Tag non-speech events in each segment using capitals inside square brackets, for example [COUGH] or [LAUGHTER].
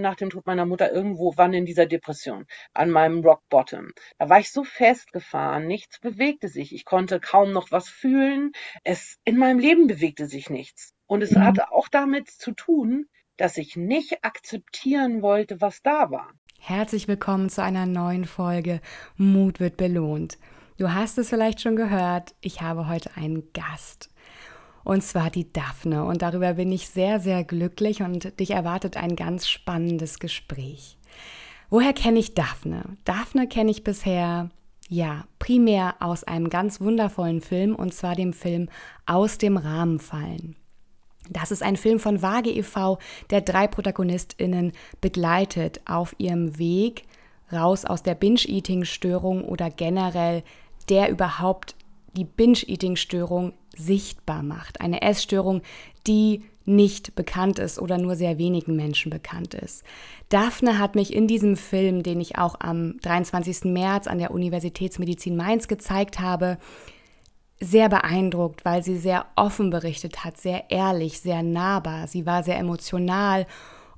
nach dem Tod meiner Mutter irgendwo wann in dieser Depression, an meinem Rock Bottom. Da war ich so festgefahren, nichts bewegte sich. Ich konnte kaum noch was fühlen. Es in meinem Leben bewegte sich nichts. Und es mhm. hatte auch damit zu tun, dass ich nicht akzeptieren wollte, was da war. Herzlich willkommen zu einer neuen Folge Mut wird belohnt. Du hast es vielleicht schon gehört, ich habe heute einen Gast und zwar die Daphne. Und darüber bin ich sehr, sehr glücklich und dich erwartet ein ganz spannendes Gespräch. Woher kenne ich Daphne? Daphne kenne ich bisher, ja, primär aus einem ganz wundervollen Film und zwar dem Film Aus dem Rahmen fallen. Das ist ein Film von Waage e.V., der drei ProtagonistInnen begleitet auf ihrem Weg raus aus der Binge-Eating-Störung oder generell der überhaupt die Binge-Eating-Störung sichtbar macht. Eine Essstörung, die nicht bekannt ist oder nur sehr wenigen Menschen bekannt ist. Daphne hat mich in diesem Film, den ich auch am 23. März an der Universitätsmedizin Mainz gezeigt habe, sehr beeindruckt, weil sie sehr offen berichtet hat, sehr ehrlich, sehr nahbar. Sie war sehr emotional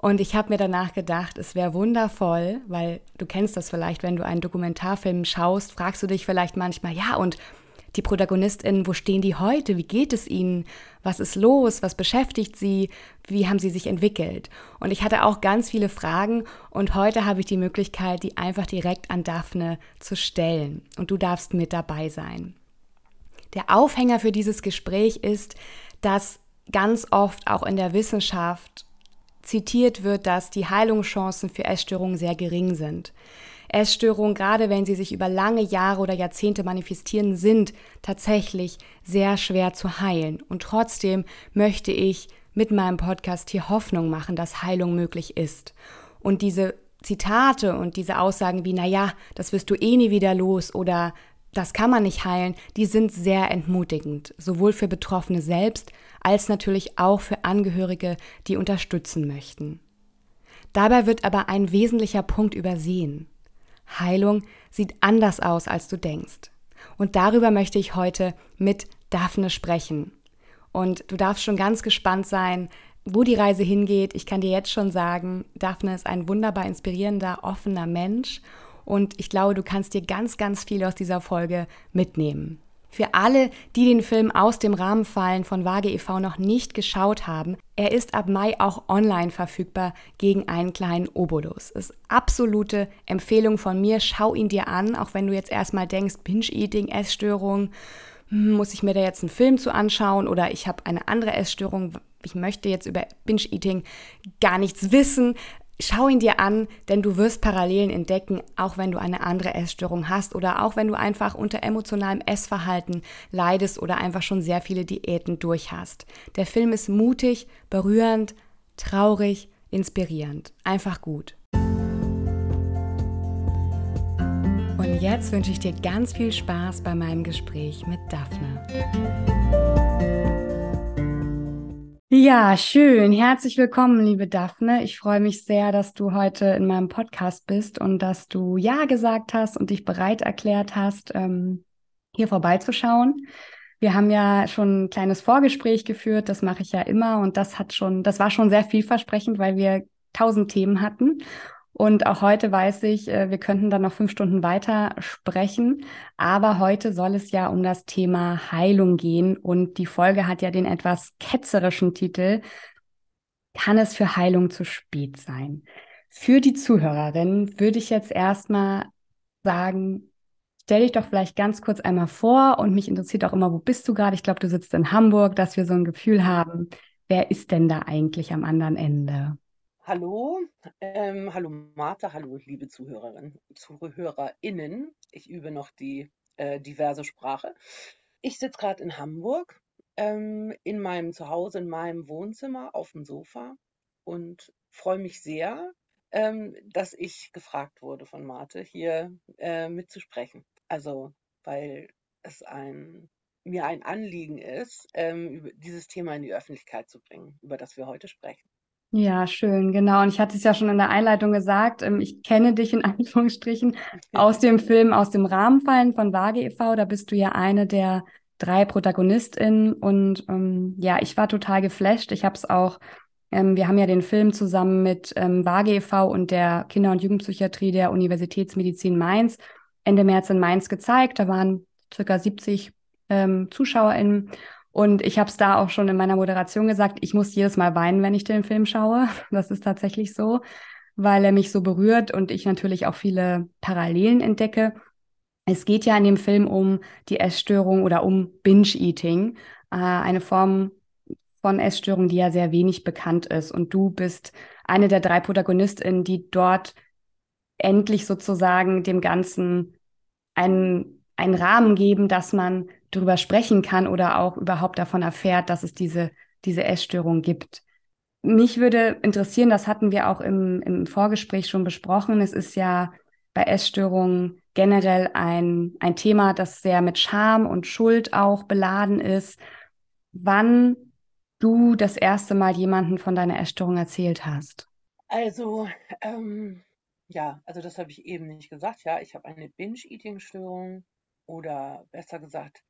und ich habe mir danach gedacht, es wäre wundervoll, weil du kennst das vielleicht, wenn du einen Dokumentarfilm schaust, fragst du dich vielleicht manchmal, ja, und die ProtagonistInnen, wo stehen die heute? Wie geht es ihnen? Was ist los? Was beschäftigt sie? Wie haben sie sich entwickelt? Und ich hatte auch ganz viele Fragen und heute habe ich die Möglichkeit, die einfach direkt an Daphne zu stellen. Und du darfst mit dabei sein. Der Aufhänger für dieses Gespräch ist, dass ganz oft auch in der Wissenschaft zitiert wird, dass die Heilungschancen für Essstörungen sehr gering sind. Essstörungen, gerade wenn sie sich über lange Jahre oder Jahrzehnte manifestieren, sind tatsächlich sehr schwer zu heilen. Und trotzdem möchte ich mit meinem Podcast hier Hoffnung machen, dass Heilung möglich ist. Und diese Zitate und diese Aussagen wie, na ja, das wirst du eh nie wieder los oder das kann man nicht heilen, die sind sehr entmutigend, sowohl für Betroffene selbst als natürlich auch für Angehörige, die unterstützen möchten. Dabei wird aber ein wesentlicher Punkt übersehen. Heilung sieht anders aus, als du denkst. Und darüber möchte ich heute mit Daphne sprechen. Und du darfst schon ganz gespannt sein, wo die Reise hingeht. Ich kann dir jetzt schon sagen, Daphne ist ein wunderbar inspirierender, offener Mensch. Und ich glaube, du kannst dir ganz, ganz viel aus dieser Folge mitnehmen. Für alle, die den Film aus dem Rahmen fallen von Waage e.V. noch nicht geschaut haben, er ist ab Mai auch online verfügbar gegen einen kleinen Obolus. Ist absolute Empfehlung von mir. Schau ihn dir an, auch wenn du jetzt erstmal denkst, Binge-Eating, Essstörung, hm, muss ich mir da jetzt einen Film zu anschauen oder ich habe eine andere Essstörung, ich möchte jetzt über Binge-Eating gar nichts wissen. Schau ihn dir an, denn du wirst Parallelen entdecken, auch wenn du eine andere Essstörung hast oder auch wenn du einfach unter emotionalem Essverhalten leidest oder einfach schon sehr viele Diäten durch hast. Der Film ist mutig, berührend, traurig, inspirierend. Einfach gut. Und jetzt wünsche ich dir ganz viel Spaß bei meinem Gespräch mit Daphne. Ja, schön. Herzlich willkommen, liebe Daphne. Ich freue mich sehr, dass du heute in meinem Podcast bist und dass du Ja gesagt hast und dich bereit erklärt hast, ähm, hier vorbeizuschauen. Wir haben ja schon ein kleines Vorgespräch geführt, das mache ich ja immer und das hat schon, das war schon sehr vielversprechend, weil wir tausend Themen hatten. Und auch heute weiß ich, äh, wir könnten dann noch fünf Stunden weiter sprechen. Aber heute soll es ja um das Thema Heilung gehen. Und die Folge hat ja den etwas ketzerischen Titel, kann es für Heilung zu spät sein? Für die Zuhörerin würde ich jetzt erstmal sagen, stell dich doch vielleicht ganz kurz einmal vor und mich interessiert auch immer, wo bist du gerade? Ich glaube, du sitzt in Hamburg, dass wir so ein Gefühl haben, wer ist denn da eigentlich am anderen Ende? Hallo, ähm, hallo Martha, hallo liebe Zuhörerinnen, ZuhörerInnen. Ich übe noch die äh, diverse Sprache. Ich sitze gerade in Hamburg, ähm, in meinem Zuhause, in meinem Wohnzimmer auf dem Sofa und freue mich sehr, ähm, dass ich gefragt wurde von Marte, hier äh, mitzusprechen. Also, weil es ein, mir ein Anliegen ist, ähm, dieses Thema in die Öffentlichkeit zu bringen, über das wir heute sprechen. Ja, schön, genau. Und ich hatte es ja schon in der Einleitung gesagt, ähm, ich kenne dich in [LAUGHS] Anführungsstrichen aus dem Film Aus dem Rahmenfallen von Waage e.V. Da bist du ja eine der drei ProtagonistInnen. Und ähm, ja, ich war total geflasht. Ich habe es auch Ähm, wir haben ja den Film zusammen mit ähm, WAGE e.V. und der Kinder- und Jugendpsychiatrie der Universitätsmedizin Mainz Ende März in Mainz gezeigt. Da waren circa 70 ähm, ZuschauerInnen. Und ich habe es da auch schon in meiner Moderation gesagt, ich muss jedes Mal weinen, wenn ich den Film schaue. [LAUGHS] Das ist tatsächlich so, weil er mich so berührt und ich natürlich auch viele Parallelen entdecke. Es geht ja in dem Film um die Essstörung oder um Binge-Eating, äh, eine Form von Essstörung, die ja sehr wenig bekannt ist. Und du bist eine der drei Protagonistinnen, die dort endlich sozusagen dem Ganzen einen, einen Rahmen geben, dass man darüber sprechen kann oder auch überhaupt davon erfährt, dass es diese, diese Essstörung gibt. Mich würde interessieren, das hatten wir auch im, im Vorgespräch schon besprochen. Es ist ja bei Essstörungen generell ein, ein Thema, das sehr mit Scham und Schuld auch beladen ist. Wann du das erste Mal jemanden von deiner Essstörung erzählt hast? Also, ähm, ja, also das habe ich eben nicht gesagt. Ja, ich habe eine Binge-Eating-Störung oder besser gesagt,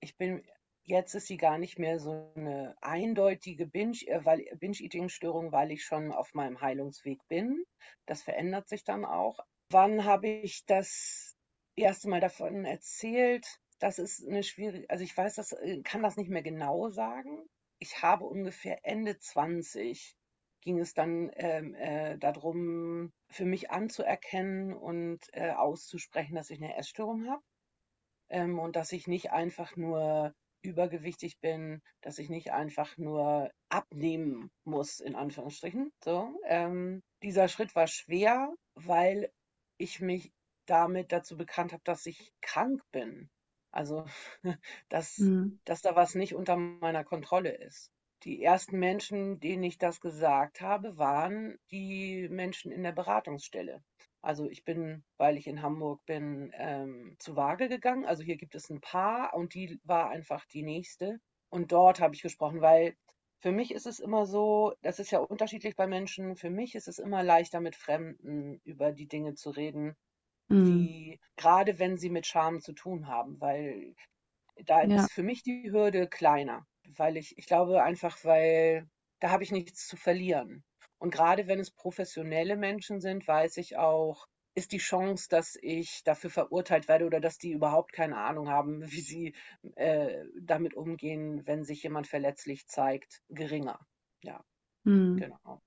ich bin, jetzt ist sie gar nicht mehr so eine eindeutige äh, Binge-Eating-Störung, weil ich schon auf meinem Heilungsweg bin. Das verändert sich dann auch. Wann habe ich das erste Mal davon erzählt? Das ist eine schwierige, also ich weiß das, äh, kann das nicht mehr genau sagen ich habe ungefähr Ende 20 ging es dann ähm, äh, darum, für mich anzuerkennen und äh, auszusprechen, dass ich eine Essstörung habe ähm, und dass ich nicht einfach nur übergewichtig bin, dass ich nicht einfach nur abnehmen muss, in Anführungsstrichen. So, ähm, dieser Schritt war schwer, weil ich mich damit dazu bekannt habe, dass ich krank bin. Also, [LAUGHS] dass, mhm. dass da was nicht unter meiner Kontrolle ist. Die ersten Menschen, denen ich das gesagt habe, waren die Menschen in der Beratungsstelle. Also ich bin, weil ich in Hamburg bin, ähm, zu Waage gegangen. Also hier gibt es ein Paar und die war einfach die nächste. Und dort habe ich gesprochen, weil für mich ist es immer so, das ist ja unterschiedlich bei Menschen, für mich ist es immer leichter mit Fremden über die Dinge zu reden, Mhm. die, gerade wenn sie mit Scham zu tun haben, weil da ja. ist für mich die Hürde kleiner, weil ich, ich glaube einfach, weil da habe ich nichts zu verlieren. Und gerade wenn es professionelle Menschen sind, weiß ich auch, ist die Chance, dass ich dafür verurteilt werde oder dass die überhaupt keine Ahnung haben, [LAUGHS] wie sie äh, damit umgehen, wenn sich jemand verletzlich zeigt, geringer. Ja, mhm. genau.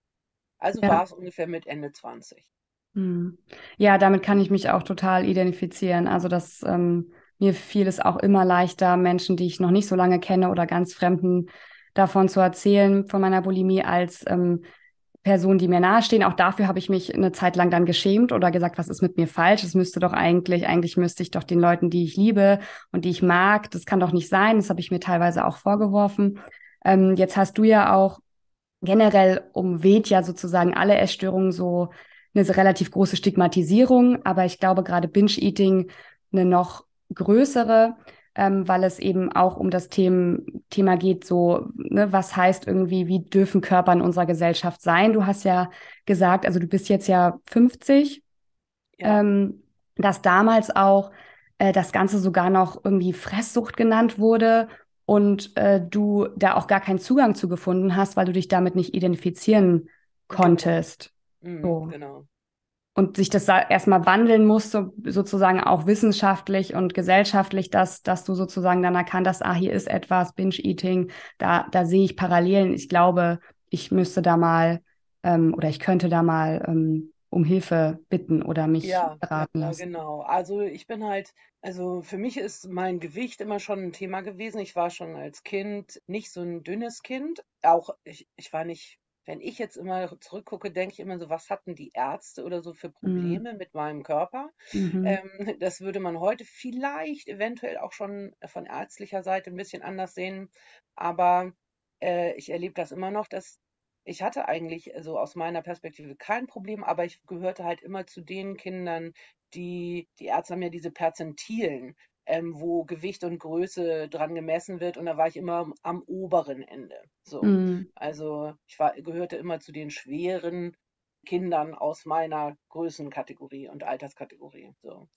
Also ja. war es ungefähr mit Ende 20. Hm. Ja, damit kann ich mich auch total identifizieren. Also das ähm, mir fiel es auch immer leichter, Menschen, die ich noch nicht so lange kenne oder ganz Fremden davon zu erzählen von meiner Bulimie als ähm, Personen, die mir nahestehen. Auch dafür habe ich mich eine Zeit lang dann geschämt oder gesagt, was ist mit mir falsch? Es müsste doch eigentlich, eigentlich müsste ich doch den Leuten, die ich liebe und die ich mag, das kann doch nicht sein. Das habe ich mir teilweise auch vorgeworfen. Ähm, jetzt hast du ja auch generell umweht ja sozusagen alle Essstörungen so eine relativ große Stigmatisierung, aber ich glaube gerade Binge-Eating eine noch größere, ähm, weil es eben auch um das Themen, Thema geht, so, ne, was heißt irgendwie, wie dürfen Körper in unserer Gesellschaft sein? Du hast ja gesagt, also du bist jetzt ja 50, ja. Ähm, dass damals auch äh, das Ganze sogar noch irgendwie Fresssucht genannt wurde und äh, du da auch gar keinen Zugang zu gefunden hast, weil du dich damit nicht identifizieren konntest. Mhm, so. Genau. Und sich das erstmal wandeln musste, sozusagen auch wissenschaftlich und gesellschaftlich, dass, dass du sozusagen dann erkannt hast, ah, hier ist etwas, Binge-Eating, da, da sehe ich Parallelen. Ich glaube, ich müsste da mal ähm, oder ich könnte da mal ähm, um Hilfe bitten oder mich ja, beraten lassen. Ja, genau. Also ich bin halt, also für mich ist mein Gewicht immer schon ein Thema gewesen. Ich war schon als Kind nicht so ein dünnes Kind. Auch ich, ich war nicht wenn ich jetzt immer zurückgucke, denke ich immer so, was hatten die Ärzte oder so für mhm. Probleme mhm. mit meinem Körper? Mhm. Ähm, das würde man heute vielleicht eventuell auch schon von ärztlicher Seite ein bisschen anders sehen. Aber äh, ich erlebe das immer noch, dass ich hatte eigentlich so also aus meiner Perspektive kein Problem, aber ich gehörte halt immer zu den Kindern, die, die Ärzte haben ja diese Perzentilen ähm, wo Gewicht und Größe dran gemessen wird und da war ich immer am oberen Ende. So. Mhm. Also ich war, gehörte immer zu den schweren Kindern aus meiner Größenkategorie und Alterskategorie. So.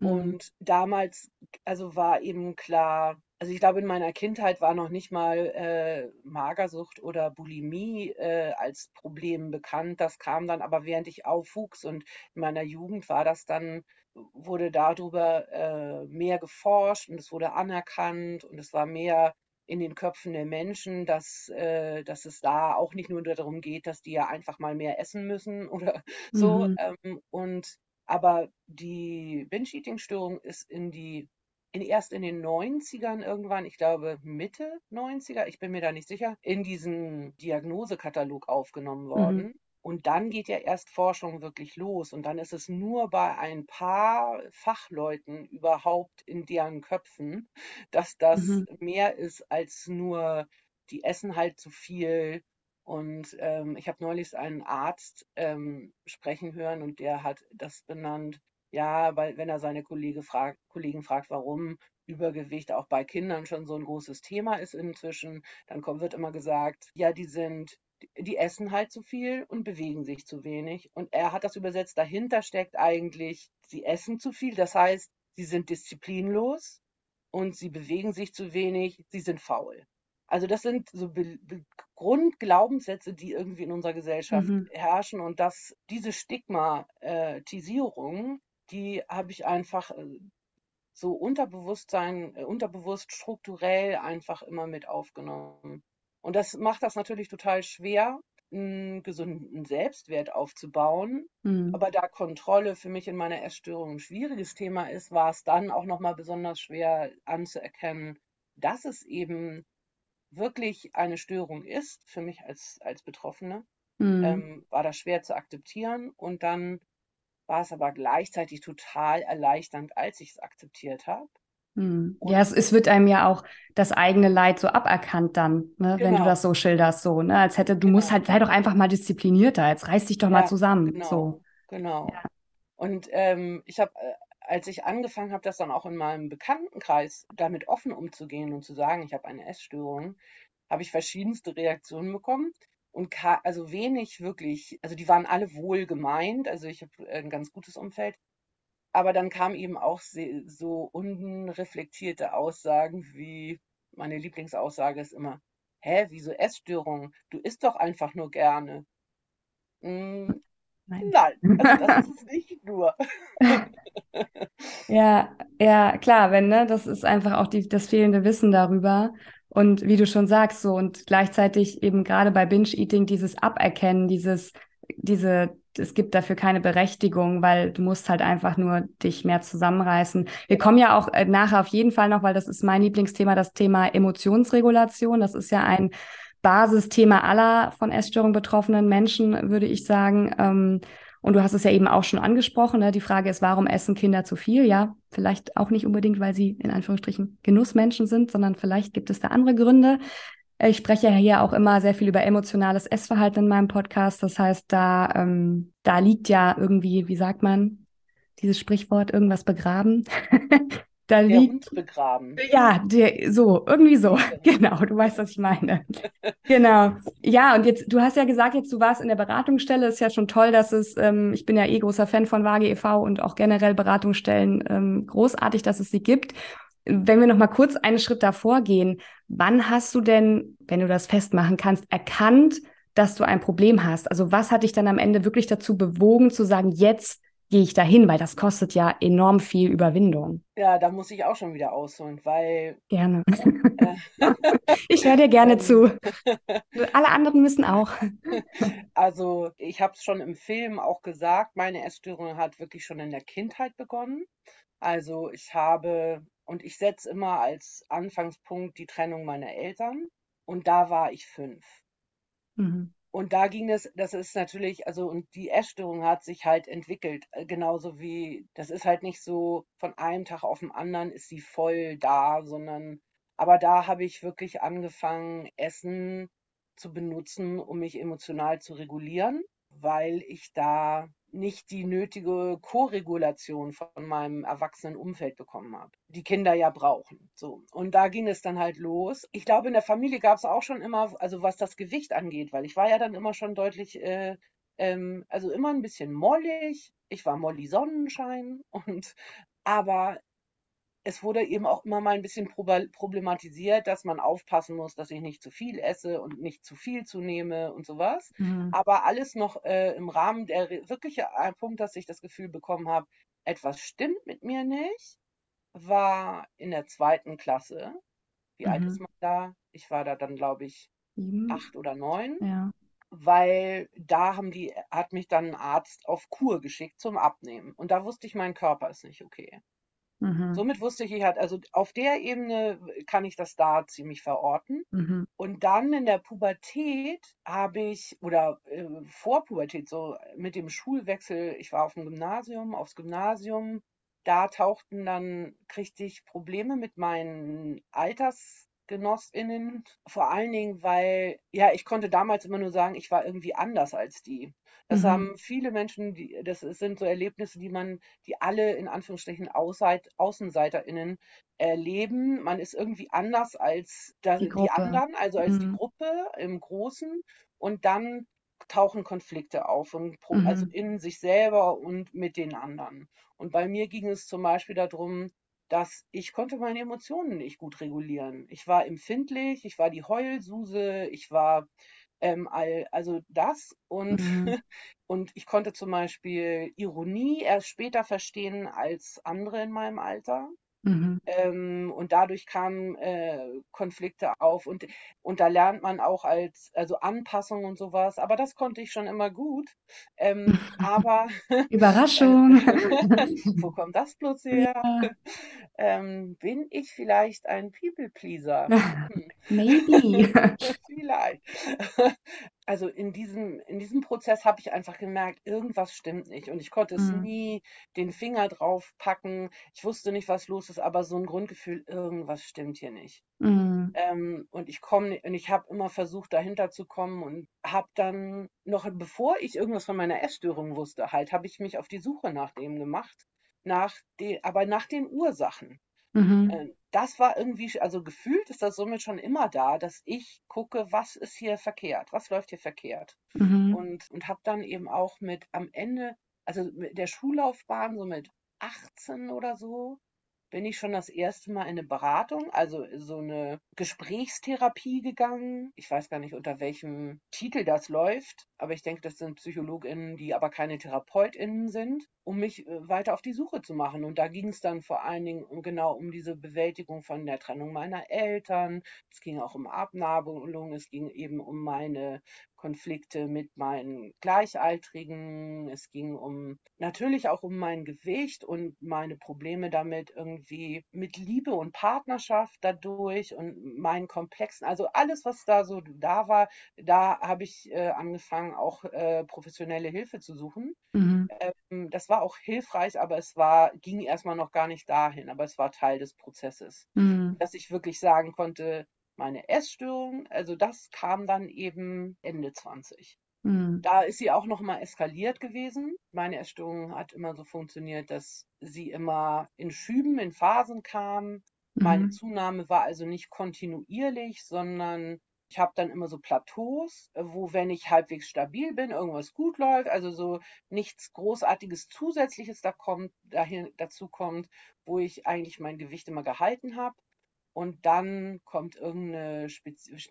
Mhm. Und damals, also war eben klar, also ich glaube, in meiner Kindheit war noch nicht mal äh, Magersucht oder Bulimie äh, als Problem bekannt. Das kam dann aber, während ich aufwuchs und in meiner Jugend war das dann, wurde darüber äh, mehr geforscht und es wurde anerkannt und es war mehr in den Köpfen der Menschen, dass, äh, dass es da auch nicht nur darum geht, dass die ja einfach mal mehr essen müssen [LAUGHS] oder so. Mhm. Ähm, und aber die Binge-Eating-Störung ist in die in, erst in den 90ern irgendwann, ich glaube Mitte 90er, ich bin mir da nicht sicher, in diesen Diagnosekatalog aufgenommen Mhm. Und dann geht ja erst Forschung wirklich los. Und dann ist es nur bei ein paar Fachleuten überhaupt in deren Köpfen, dass das Mhm. mehr ist als nur, die essen halt zu viel. Und ähm, ich habe neulich einen Arzt ähm, sprechen hören und der hat das benannt, ja, weil wenn er seine Kollege fragt, Kollegen fragt, warum Übergewicht auch bei Kindern schon so ein großes Thema ist inzwischen, dann kommt, wird immer gesagt, ja, die sind, die essen halt zu viel und bewegen sich zu wenig. Und er hat das übersetzt, dahinter steckt eigentlich, sie essen zu viel, das heißt, sie sind disziplinlos und sie bewegen sich zu wenig, sie sind faul. Also das sind so Be Be Grundglaubenssätze, die irgendwie in unserer Gesellschaft Mhm. herrschen und dass diese Stigmatisierung, die habe ich einfach äh, so Unterbewusstsein, äh, unterbewusst strukturell einfach immer mit aufgenommen. Und das macht das natürlich total schwer, einen gesunden Selbstwert aufzubauen. Mhm. Aber da Kontrolle für mich in meiner Essstörung ein schwieriges Thema ist, war es dann auch nochmal besonders schwer anzuerkennen, dass es eben wirklich eine Störung ist, für mich als, als Betroffene, Mhm. ähm, war das schwer zu akzeptieren. Und dann war es aber gleichzeitig total erleichternd, als ich es akzeptiert habe. Mhm. Und Ja, es, es wird einem ja auch das eigene Leid so aberkannt dann, ne, wenn du genau, das so schilderst, so, ne, als hätte, du musst genau, halt, sei doch einfach mal disziplinierter, jetzt reiß dich doch mal ja, zusammen, genau, so. genau. Ja. Und ähm, ich habe, äh, als ich angefangen habe, das dann auch in meinem Bekanntenkreis damit offen umzugehen und zu sagen, ich habe eine Essstörung, habe ich verschiedenste Reaktionen bekommen und also wenig wirklich, also die waren alle wohl gemeint, also ich habe ein ganz gutes Umfeld, aber dann kamen eben auch so unreflektierte Aussagen wie meine Lieblingsaussage ist immer: „Hä, wieso Essstörung? Du isst doch einfach nur gerne.“ Hm, Nein. nein, also das [LAUGHS] ist nicht nur. Ja, ja, klar, wenn, ne, das ist einfach auch die, das fehlende Wissen darüber. Und wie du schon sagst, so und gleichzeitig eben gerade bei Binge-Eating dieses Aberkennen, dieses, diese, es gibt dafür keine Berechtigung, weil du musst halt einfach nur dich mehr zusammenreißen. Wir kommen ja auch äh, nachher auf jeden Fall noch, weil das ist mein Lieblingsthema, das Thema Emotionsregulation. Das ist ja ein Basisthema aller von Essstörungen betroffenen Menschen, würde ich sagen. Ähm, und du hast es ja eben auch schon angesprochen. Ne? Die Frage ist, warum essen Kinder zu viel? Ja, vielleicht auch nicht unbedingt, weil sie in Anführungsstrichen Genussmenschen sind, sondern vielleicht gibt es da andere Gründe. Ich spreche ja hier auch immer sehr viel über emotionales Essverhalten in meinem Podcast. Das heißt, da, ähm, da liegt ja irgendwie, wie sagt man, dieses Sprichwort, irgendwas begraben. [LAUGHS] da Der liegt. Begraben. Ja, der, so, irgendwie so. [LAUGHS] Genau, du weißt, was ich meine. [LAUGHS] Genau. Ja, und jetzt, du hast ja gesagt, jetzt du warst in der Beratungsstelle. Ist ja schon toll, dass es, ähm, ich bin ja eh großer Fan von Waage e.V. und auch generell Beratungsstellen. Ähm, großartig, dass es sie gibt. Wenn wir noch mal kurz einen Schritt davor gehen, wann hast du denn, wenn du das festmachen kannst, erkannt, dass du ein Problem hast? Also was hat dich dann am Ende wirklich dazu bewogen, zu sagen, jetzt gehe ich dahin, weil das kostet ja enorm viel Überwindung. Ja, da muss ich auch schon wieder ausholen, weil. Gerne. Äh, [LAUGHS] ich höre dir gerne ähm, zu. [LAUGHS] Alle anderen müssen auch. Also, ich habe es schon im Film auch gesagt, meine Essstörung hat wirklich schon in der Kindheit begonnen. Also, ich habe und ich setze immer als Anfangspunkt die Trennung meiner Eltern und da war ich fünf. Mhm. Und da ging es, das ist natürlich, also und die Essstörung hat sich halt entwickelt, äh, genauso wie, das ist halt nicht so von einem Tag auf den anderen ist sie voll da, sondern, aber da habe ich wirklich angefangen, Essen zu benutzen, um mich emotional zu regulieren, weil ich da nicht die nötige Koregulation von meinem erwachsenen Umfeld bekommen habe, die Kinder ja brauchen. So. Und da ging es dann halt los. Ich glaube, in der Familie gab es auch schon immer, also was das Gewicht angeht, weil ich war ja dann immer schon deutlich, äh, ähm, also immer ein bisschen mollig. Ich war Molly Sonnenschein und aber es wurde eben auch immer mal ein bisschen problematisiert, dass man aufpassen muss, dass ich nicht zu viel esse und nicht zu viel zunehme und sowas. Mhm. Aber alles noch äh, im Rahmen der wirkliche Punkt, dass ich das Gefühl bekommen habe, etwas stimmt mit mir nicht, war in der zweiten Klasse. Wie mhm. alt ist man da? Ich war da dann, glaube ich, Sieben. acht oder neun. Ja. Weil da haben die, hat mich dann ein Arzt auf Kur geschickt zum Abnehmen. Und da wusste ich, mein Körper ist nicht okay. Mhm. Somit wusste ich, ich hatte, also auf der Ebene kann ich das da ziemlich verorten. Mhm. Und dann in der Pubertät habe ich, oder äh, vor Pubertät, so mit dem Schulwechsel, ich war auf dem Gymnasium, aufs Gymnasium, da tauchten dann, kriegte ich Probleme mit meinen Alters, GenossInnen, vor allen Dingen, weil, ja, ich konnte damals immer nur sagen, ich war irgendwie anders als die. Das mhm. haben viele Menschen, die, das sind so Erlebnisse, die man, die alle in Anführungsstrichen Außeit, AußenseiterInnen erleben. Man ist irgendwie anders als da, die, die, anderen, also als mhm. die Gruppe im Großen. Und dann tauchen Konflikte auf, und, also mhm. also in sich selber und mit den anderen. Und bei mir ging es zum Beispiel darum, dass ich konnte meine Emotionen nicht gut regulieren. Ich war empfindlich, ich war die Heulsuse, ich war ähm, all, also das und, mhm. [LAUGHS] und ich konnte zum Beispiel Ironie erst später verstehen als andere in meinem Alter. Mhm. Ähm, und dadurch kamen äh, Konflikte auf und, und da lernt man auch als, also Anpassung und sowas, aber das konnte ich schon immer gut. Ähm, aber [LAUGHS] [LAUGHS] Überraschung. [LAUGHS] wo kommt das bloß her? Ja. Ähm, bin ich vielleicht ein People-Pleaser? Hm. Maybe. vielleicht also in diesem, in diesem Prozess habe ich einfach gemerkt, irgendwas stimmt nicht. Und ich konnte es mhm. nie den Finger drauf packen. Ich wusste nicht, was los ist, aber so ein Grundgefühl, irgendwas stimmt hier nicht. Mhm. Ähm, und ich komme, und ich habe immer versucht, dahinter zu kommen und habe dann noch, bevor ich irgendwas von meiner Essstörung wusste, halt, habe ich mich auf die Suche nach dem gemacht. Nach den, aber nach den Ursachen. Mhm. Ähm, das war irgendwie, also gefühlt ist das somit schon immer da, dass ich gucke, was ist hier verkehrt, was läuft hier verkehrt. Mhm. Und, und habe dann eben auch mit am Ende, also mit der Schullaufbahn, so mit 18 oder so, bin ich schon das erste Mal in eine Beratung, also so eine Gesprächstherapie gegangen. Ich weiß gar nicht, unter welchem Titel das läuft, aber ich denke, das sind PsychologInnen, die aber keine TherapeutInnen sind, um mich äh, weiter auf die Suche zu machen. Und da ging es dann vor allen Dingen genau um diese Bewältigung von der Trennung meiner Eltern. Es ging auch um Abnabelung, es ging eben um meine Konflikte mit meinen Gleichaltrigen. Es ging um natürlich auch um mein Gewicht und meine Probleme damit irgendwie mit Liebe und Partnerschaft dadurch und meinen Komplexen. Also alles, was da so da war, da habe ich äh, angefangen, auch äh, professionelle Hilfe zu suchen. Mhm. Ähm, das war auch hilfreich, aber es war, ging erstmal noch gar nicht dahin, aber es war Teil des Prozesses. Mhm. Dass ich wirklich sagen konnte, meine Essstörung, also das kam dann eben Ende 20. Mhm. Da ist sie auch noch mal eskaliert gewesen. Meine Essstörung hat immer so funktioniert, dass sie immer in Schüben, in Phasen kam. Meine mhm. Zunahme war also nicht kontinuierlich, sondern ich habe dann immer so Plateaus, wo, wenn ich halbwegs stabil bin, irgendwas gut läuft, also so nichts Großartiges Zusätzliches da kommt, dahin, dazu kommt, wo ich eigentlich mein Gewicht immer gehalten habe und dann kommt irgendeine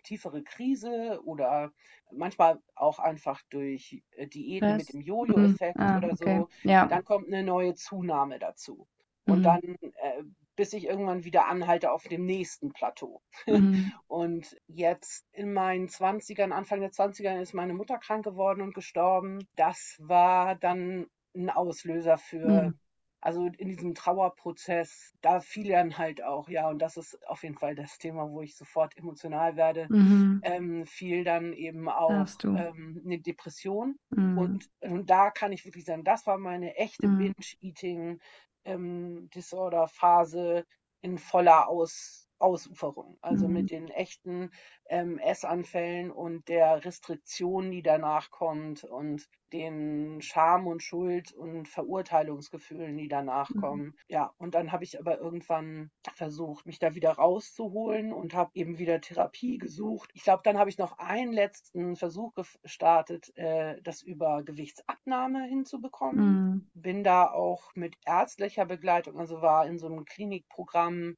tiefere Krise oder manchmal auch einfach durch äh, Diäten Was? mit dem Jojo-Effekt mhm. ah, oder okay. so. Ja. Dann kommt eine neue Zunahme dazu. Und mhm. dann, äh, bis ich irgendwann wieder anhalte auf dem nächsten Plateau. Mhm. [LAUGHS] Und jetzt in meinen 20ern, Anfang der 20er ist meine Mutter krank geworden und gestorben. Das war dann ein Auslöser für mhm. Also in diesem Trauerprozess, da fiel dann halt auch, ja, und das ist auf jeden Fall das Thema, wo ich sofort emotional werde, mhm. ähm, fiel dann eben auch ähm, eine Depression. Mhm. Und, und da kann ich wirklich sagen, das war meine echte mhm. Binge-Eating-Disorder-Phase ähm, in voller Aus, Ausuferung, also mhm. mit den echten ähm, Essanfällen und der Restriktion, die danach kommt und den Scham und Schuld und Verurteilungsgefühlen, die danach mhm. kommen. Ja, und dann habe ich aber irgendwann versucht, mich da wieder rauszuholen und habe eben wieder Therapie gesucht. Ich glaube, dann habe ich noch einen letzten Versuch gestartet, äh, das über Gewichtsabnahme hinzubekommen. Mhm. Bin da auch mit ärztlicher Begleitung, also war in so einem Klinikprogramm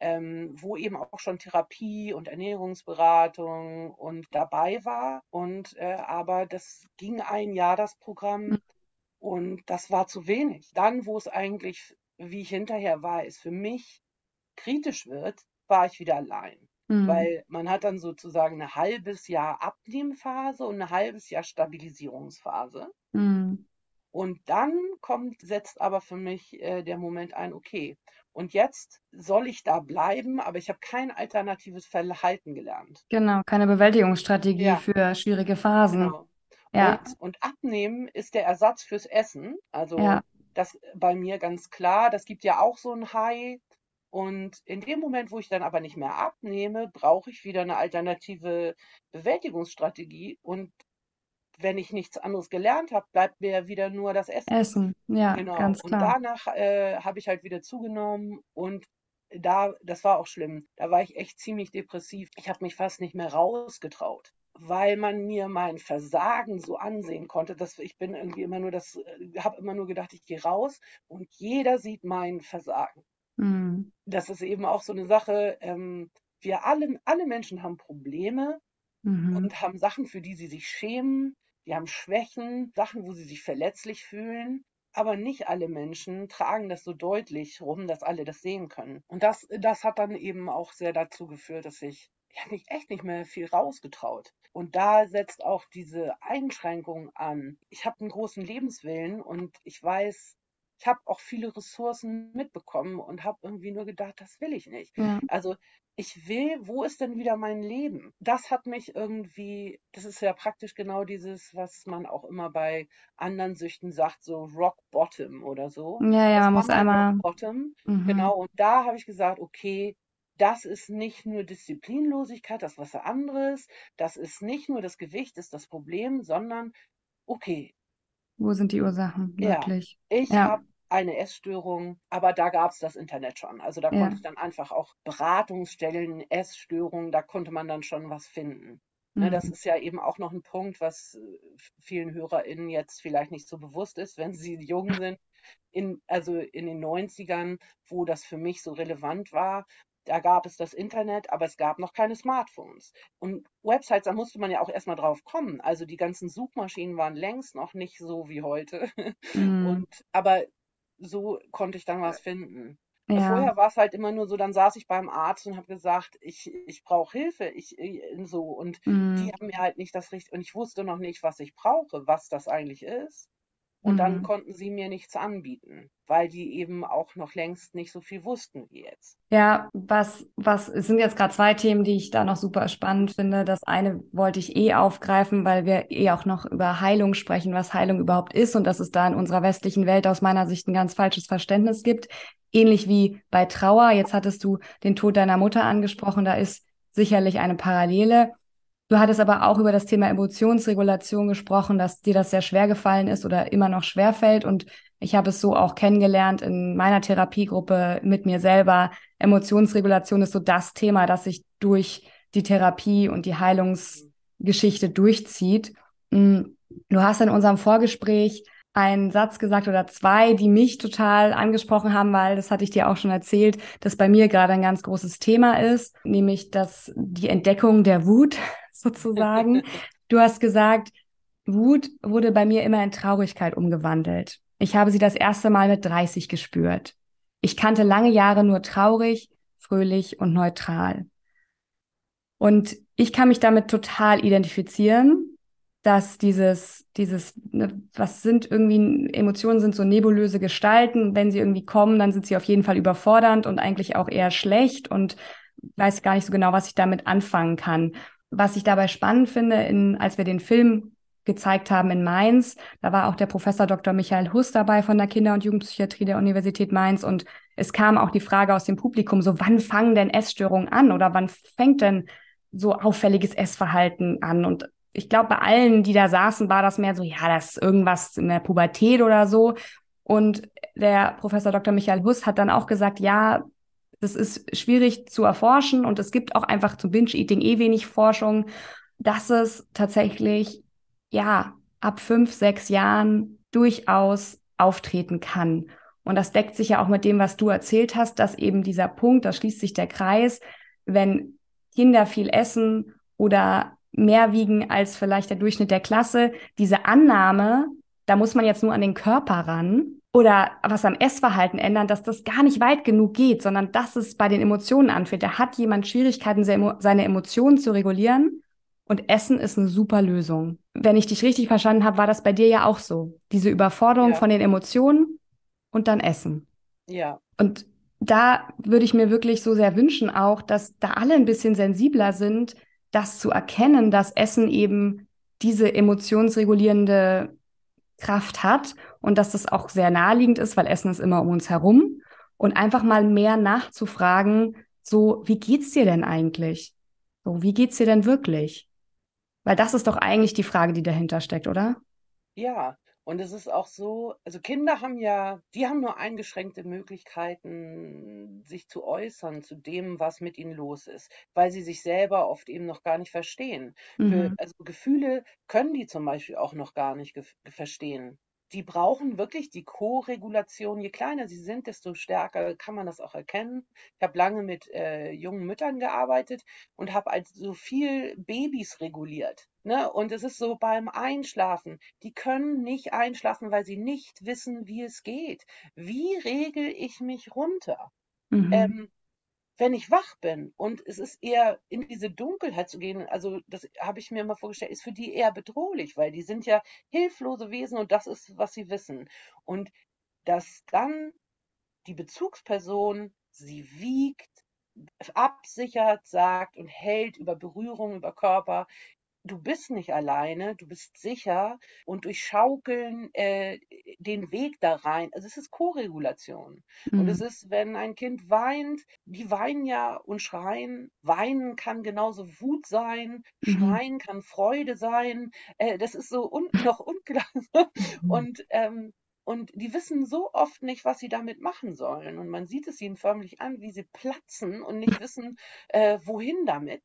ähm, wo eben auch schon Therapie und Ernährungsberatung und dabei war. Und äh, aber das ging ein Jahr, das Programm, mhm. und das war zu wenig. Dann, wo es eigentlich, wie ich hinterher weiß, für mich kritisch wird, war ich wieder allein. Mhm. Weil man hat dann sozusagen ein halbes Jahr Abnehmphase und ein halbes Jahr Stabilisierungsphase. Mhm. Und dann kommt, setzt aber für mich äh, der Moment ein, okay, und jetzt soll ich da bleiben, aber ich habe kein alternatives Verhalten gelernt. Genau, keine Bewältigungsstrategie ja. für schwierige Phasen. Genau. Ja. Und, und, Abnehmen ist der Ersatz fürs Essen. Also ja. das bei mir ganz klar, das gibt ja auch so ein High. Und in dem Moment, wo ich dann aber nicht mehr abnehme, brauche ich wieder eine alternative Bewältigungsstrategie. Und wenn ich nichts anderes gelernt habe, bleibt mir wieder nur das Essen. Essen, ja, genau. ganz klar. Und danach äh, habe ich halt wieder zugenommen und da, das war auch schlimm. Da war ich echt ziemlich depressiv. Ich habe mich fast nicht mehr rausgetraut, weil man mir mein Versagen so ansehen konnte, dass ich bin irgendwie immer nur das, äh, habe immer nur gedacht, ich gehe raus und jeder sieht mein Versagen. Mhm. Das ist eben auch so eine Sache. Ähm, wir alle, alle Menschen haben Probleme mhm. und haben Sachen, für die sie sich schämen die haben Schwächen, Sachen, wo sie sich verletzlich fühlen. Aber nicht alle Menschen tragen das so deutlich rum, dass alle das sehen können. Und das, das hat dann eben auch sehr dazu geführt, dass ich ja, mich echt nicht mehr viel rausgetraut. Und da setzt auch diese Einschränkung an. Ich habe einen großen Lebenswillen und ich weiß, ich habe auch viele Ressourcen mitbekommen und habe irgendwie nur gedacht, das will ich nicht. Ja. Also ich will, wo ist denn wieder mein Leben? Das hat mich irgendwie, das ist ja praktisch genau dieses, was man auch immer bei anderen Süchten sagt, so Rock Bottom oder so. Ja, ja, man muss einmal. Rock Bottom, mhm. genau. Und da habe ich gesagt, okay, das ist nicht nur Disziplinlosigkeit, das ist was anderes. Das ist nicht nur das Gewicht, ist das Problem, sondern okay. Wo sind die Ursachen wirklich? Ja, ich ja. habe eine Essstörung, aber da gab es das Internet schon. Also da ja. konnte ich dann einfach auch Beratungsstellen, Essstörungen, da konnte man dann schon was finden. Ne, mhm. das ist ja eben auch noch ein Punkt, was äh, vielen HörerInnen jetzt vielleicht nicht so bewusst ist, wenn sie [LAUGHS] jung sind. In, also in den 90ern, wo das für mich so relevant war, da gab es das Internet, aber es gab noch keine Smartphones. Und Websites, da musste man ja auch erstmal drauf kommen. Also die ganzen Suchmaschinen waren längst noch nicht so wie heute. [LAUGHS] Mhm. Und, aber so konnte ich dann was finden. Ja. Vorher war es halt immer nur so, dann saß ich beim Arzt und habe gesagt, ich, ich brauche Hilfe, ich äh, so und mm. die haben mir halt nicht das Richtige und ich wusste noch nicht, was ich brauche, was das eigentlich ist. Und mhm. dann konnten sie mir nichts anbieten, weil die eben auch noch längst nicht so viel wussten wie jetzt. Ja, was, was, es sind jetzt gerade zwei Themen, die ich da noch super spannend finde. Das eine wollte ich eh aufgreifen, weil wir eh auch noch über Heilung sprechen, was Heilung überhaupt ist und dass es da in unserer westlichen Welt aus meiner Sicht ein ganz falsches Verständnis gibt. Ähnlich wie bei Trauer. Jetzt hattest du den Tod deiner Mutter angesprochen. Da ist sicherlich eine Parallele. Du hattest aber auch über das Thema Emotionsregulation gesprochen, dass dir das sehr schwer gefallen ist oder immer noch schwer fällt. Und ich habe es so auch kennengelernt in meiner Therapiegruppe mit mir selber. Emotionsregulation ist so das Thema, das sich durch die Therapie und die Heilungsgeschichte durchzieht. Mm, du hast in unserem Vorgespräch einen Satz gesagt oder zwei, die mich total angesprochen haben, weil das hatte ich dir auch schon erzählt, dass bei mir gerade ein ganz großes Thema ist, nämlich dass die Entdeckung der Wut sozusagen. du hast gesagt, Wut wurde bei mir immer in Traurigkeit umgewandelt. Ich habe sie das erste Mal mit 30 gespürt. Ich kannte lange Jahre nur traurig, fröhlich und neutral. Und ich kann mich damit total identifizieren dass dieses, dieses, ne, was sind irgendwie, Emotionen sind so nebulöse Gestalten. Wenn sie irgendwie kommen, dann sind sie auf jeden Fall überfordernd und eigentlich auch eher schlecht und weiß gar nicht so genau, was ich damit anfangen kann. Was ich dabei spannend finde, in, als wir den Film gezeigt haben in Mainz. Da war auch der Professor Dr. Michael Huss dabei von der Kinder- und Jugendpsychiatrie der Universität Mainz. Und es kam auch die Frage aus dem Publikum, so wann fangen denn Essstörungen an oder wann fängt denn so auffälliges Essverhalten an? Und ich glaube, bei allen, die da saßen, war das mehr so, ja, das ist irgendwas in der Pubertät oder so. Und der Professor Dr. Michael Huss hat dann auch gesagt, ja, das ist schwierig zu erforschen und es gibt auch einfach zum Binge-Eating eh wenig Forschung, dass es tatsächlich, ja, ab fünf, sechs Jahren durchaus auftreten kann. Und das deckt sich ja auch mit dem, was du erzählt hast, dass eben dieser Punkt, da schließt sich der Kreis, wenn Kinder viel essen oder mehr wiegen als vielleicht der Durchschnitt der Klasse, diese Annahme, da muss man jetzt nur an den Körper ran, oder was am Essverhalten ändern, dass das gar nicht weit genug geht, sondern dass es bei den Emotionen anfällt. Da hat jemand Schwierigkeiten, seine Emotionen zu regulieren und Essen ist eine super Lösung. Wenn ich dich richtig verstanden habe, war das bei dir ja auch so. Diese Überforderung ja. von den Emotionen und dann Essen. Ja. Und da würde ich mir wirklich so sehr wünschen auch, dass da alle ein bisschen sensibler sind, das zu erkennen, dass Essen eben diese emotionsregulierende Kraft hat und dass das auch sehr naheliegend ist, weil Essen ist immer um uns herum und einfach mal mehr nachzufragen, so, wie geht's dir denn eigentlich? So, wie geht's dir denn wirklich? Weil das ist doch eigentlich die Frage, die dahinter steckt, oder? Ja, und es ist auch so, also Kinder haben ja, die haben nur eingeschränkte Möglichkeiten, sich zu äußern zu dem, was mit ihnen los ist, weil sie sich selber oft eben noch gar nicht verstehen. Mhm. Für, also Gefühle können die zum Beispiel auch noch gar nicht verstehen die brauchen wirklich die Co-Regulation. Je kleiner sie sind, desto stärker kann man das auch erkennen. Ich habe lange mit äh, jungen Müttern gearbeitet und habe also so viel Babys reguliert. Ne? Und es ist so beim Einschlafen, die können nicht einschlafen, weil sie nicht wissen, wie es geht. Wie regel ich mich runter? Mhm. Ähm, wenn ich wach bin und es ist eher in diese Dunkelheit zu gehen, also das habe ich mir immer vorgestellt, ist für die eher bedrohlich, weil die sind ja hilflose Wesen und das ist, was sie wissen. Und dass dann die Bezugsperson sie wiegt, absichert, sagt und hält über Berührung, über Körper, du bist nicht alleine, du bist sicher und durch Schaukeln äh, den Weg da rein. Also es ist Koregulation. Mhm. Und es ist, wenn ein Kind weint, die weinen ja und schreien. Weinen kann genauso Wut sein, mhm. schreien kann Freude sein. Äh, das ist so un [LAUGHS] noch unklar. Mhm. und ähm, und die wissen so oft nicht, was sie damit machen sollen. Und man sieht es ihnen förmlich an, wie sie platzen und nicht wissen, äh, wohin damit.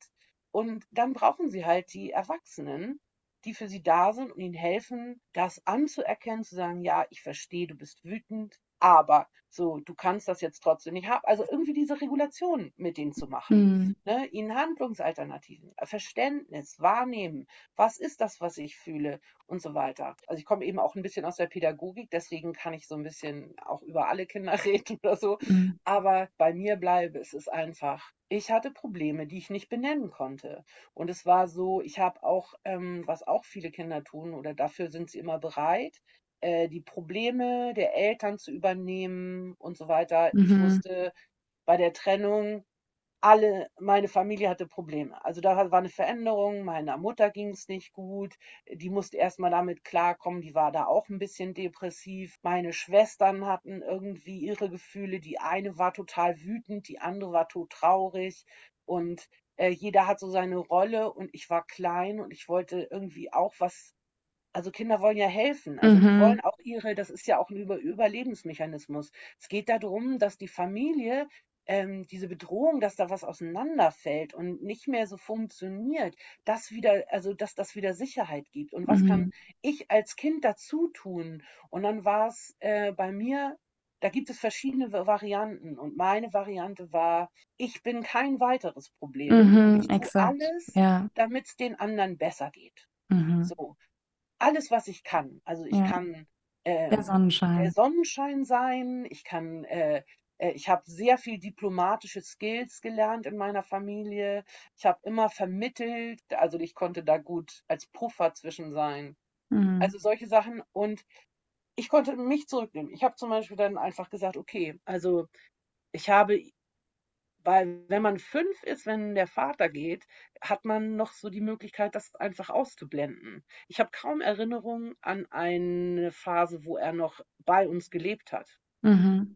Und dann brauchen sie halt die Erwachsenen, die für sie da sind und ihnen helfen, das anzuerkennen, zu sagen, ja, ich verstehe, du bist wütend, aber so, du kannst das jetzt trotzdem nicht haben. Also irgendwie diese Regulation mit denen zu machen, mhm. ne? ihnen Handlungsalternativen, äh, Verständnis, wahrnehmen, was ist das, was ich fühle und so weiter. Also ich komme eben auch ein bisschen aus der Pädagogik, deswegen kann ich so ein bisschen auch über alle Kinder [LAUGHS] reden oder so. Mhm. Aber bei mir bleibe es ist einfach, ich hatte Probleme, die ich nicht benennen konnte. Und es war so, ich habe auch, ähm, was auch viele Kinder tun, oder dafür sind sie immer bereit, äh, die Probleme der Eltern zu übernehmen und so weiter. Mhm. Ich wusste bei der Trennung, alle, meine Familie hatte Probleme. Also da war eine Veränderung, meiner Mutter ging es nicht gut, die musste erstmal damit klarkommen, die war da auch ein bisschen depressiv. Meine Schwestern hatten irgendwie ihre Gefühle, die eine war total wütend, die andere war tot traurig und äh, jeder hat so seine Rolle und ich war klein und ich wollte irgendwie auch was also Kinder wollen ja helfen. Also die wollen mhm. auch ihre, das ist ja auch ein Über Überlebensmechanismus. Es geht darum, dass die Familie ähm, diese Bedrohung, dass da was auseinanderfällt und nicht mehr so funktioniert, das wieder, also dass das wieder Sicherheit gibt. Und was mhm. kann ich als Kind dazu tun? Und dann war es äh, bei mir da gibt es verschiedene Varianten und meine Variante war, ich bin kein weiteres Problem. Mhm, ich tue exakt. alles, ja. damit es den anderen besser geht. Mhm. So, alles, was ich kann. Also ich ja. kann äh, der, Sonnenschein. der Sonnenschein sein, ich kann äh, äh ich habe sehr viel diplomatische Skills gelernt in meiner Familie. Ich habe immer vermittelt, also ich konnte da gut als Puffer zwischen sein. Mhm. Also solche Sachen. Und ich konnte mich zurücknehmen. Ich habe zum Beispiel dann einfach gesagt, okay, also ich habe Weil wenn man fünf ist, wenn der Vater geht, hat man noch so die Möglichkeit, das einfach auszublenden. Ich habe kaum Erinnerungen an eine Phase, wo er noch bei uns gelebt hat. Mhm.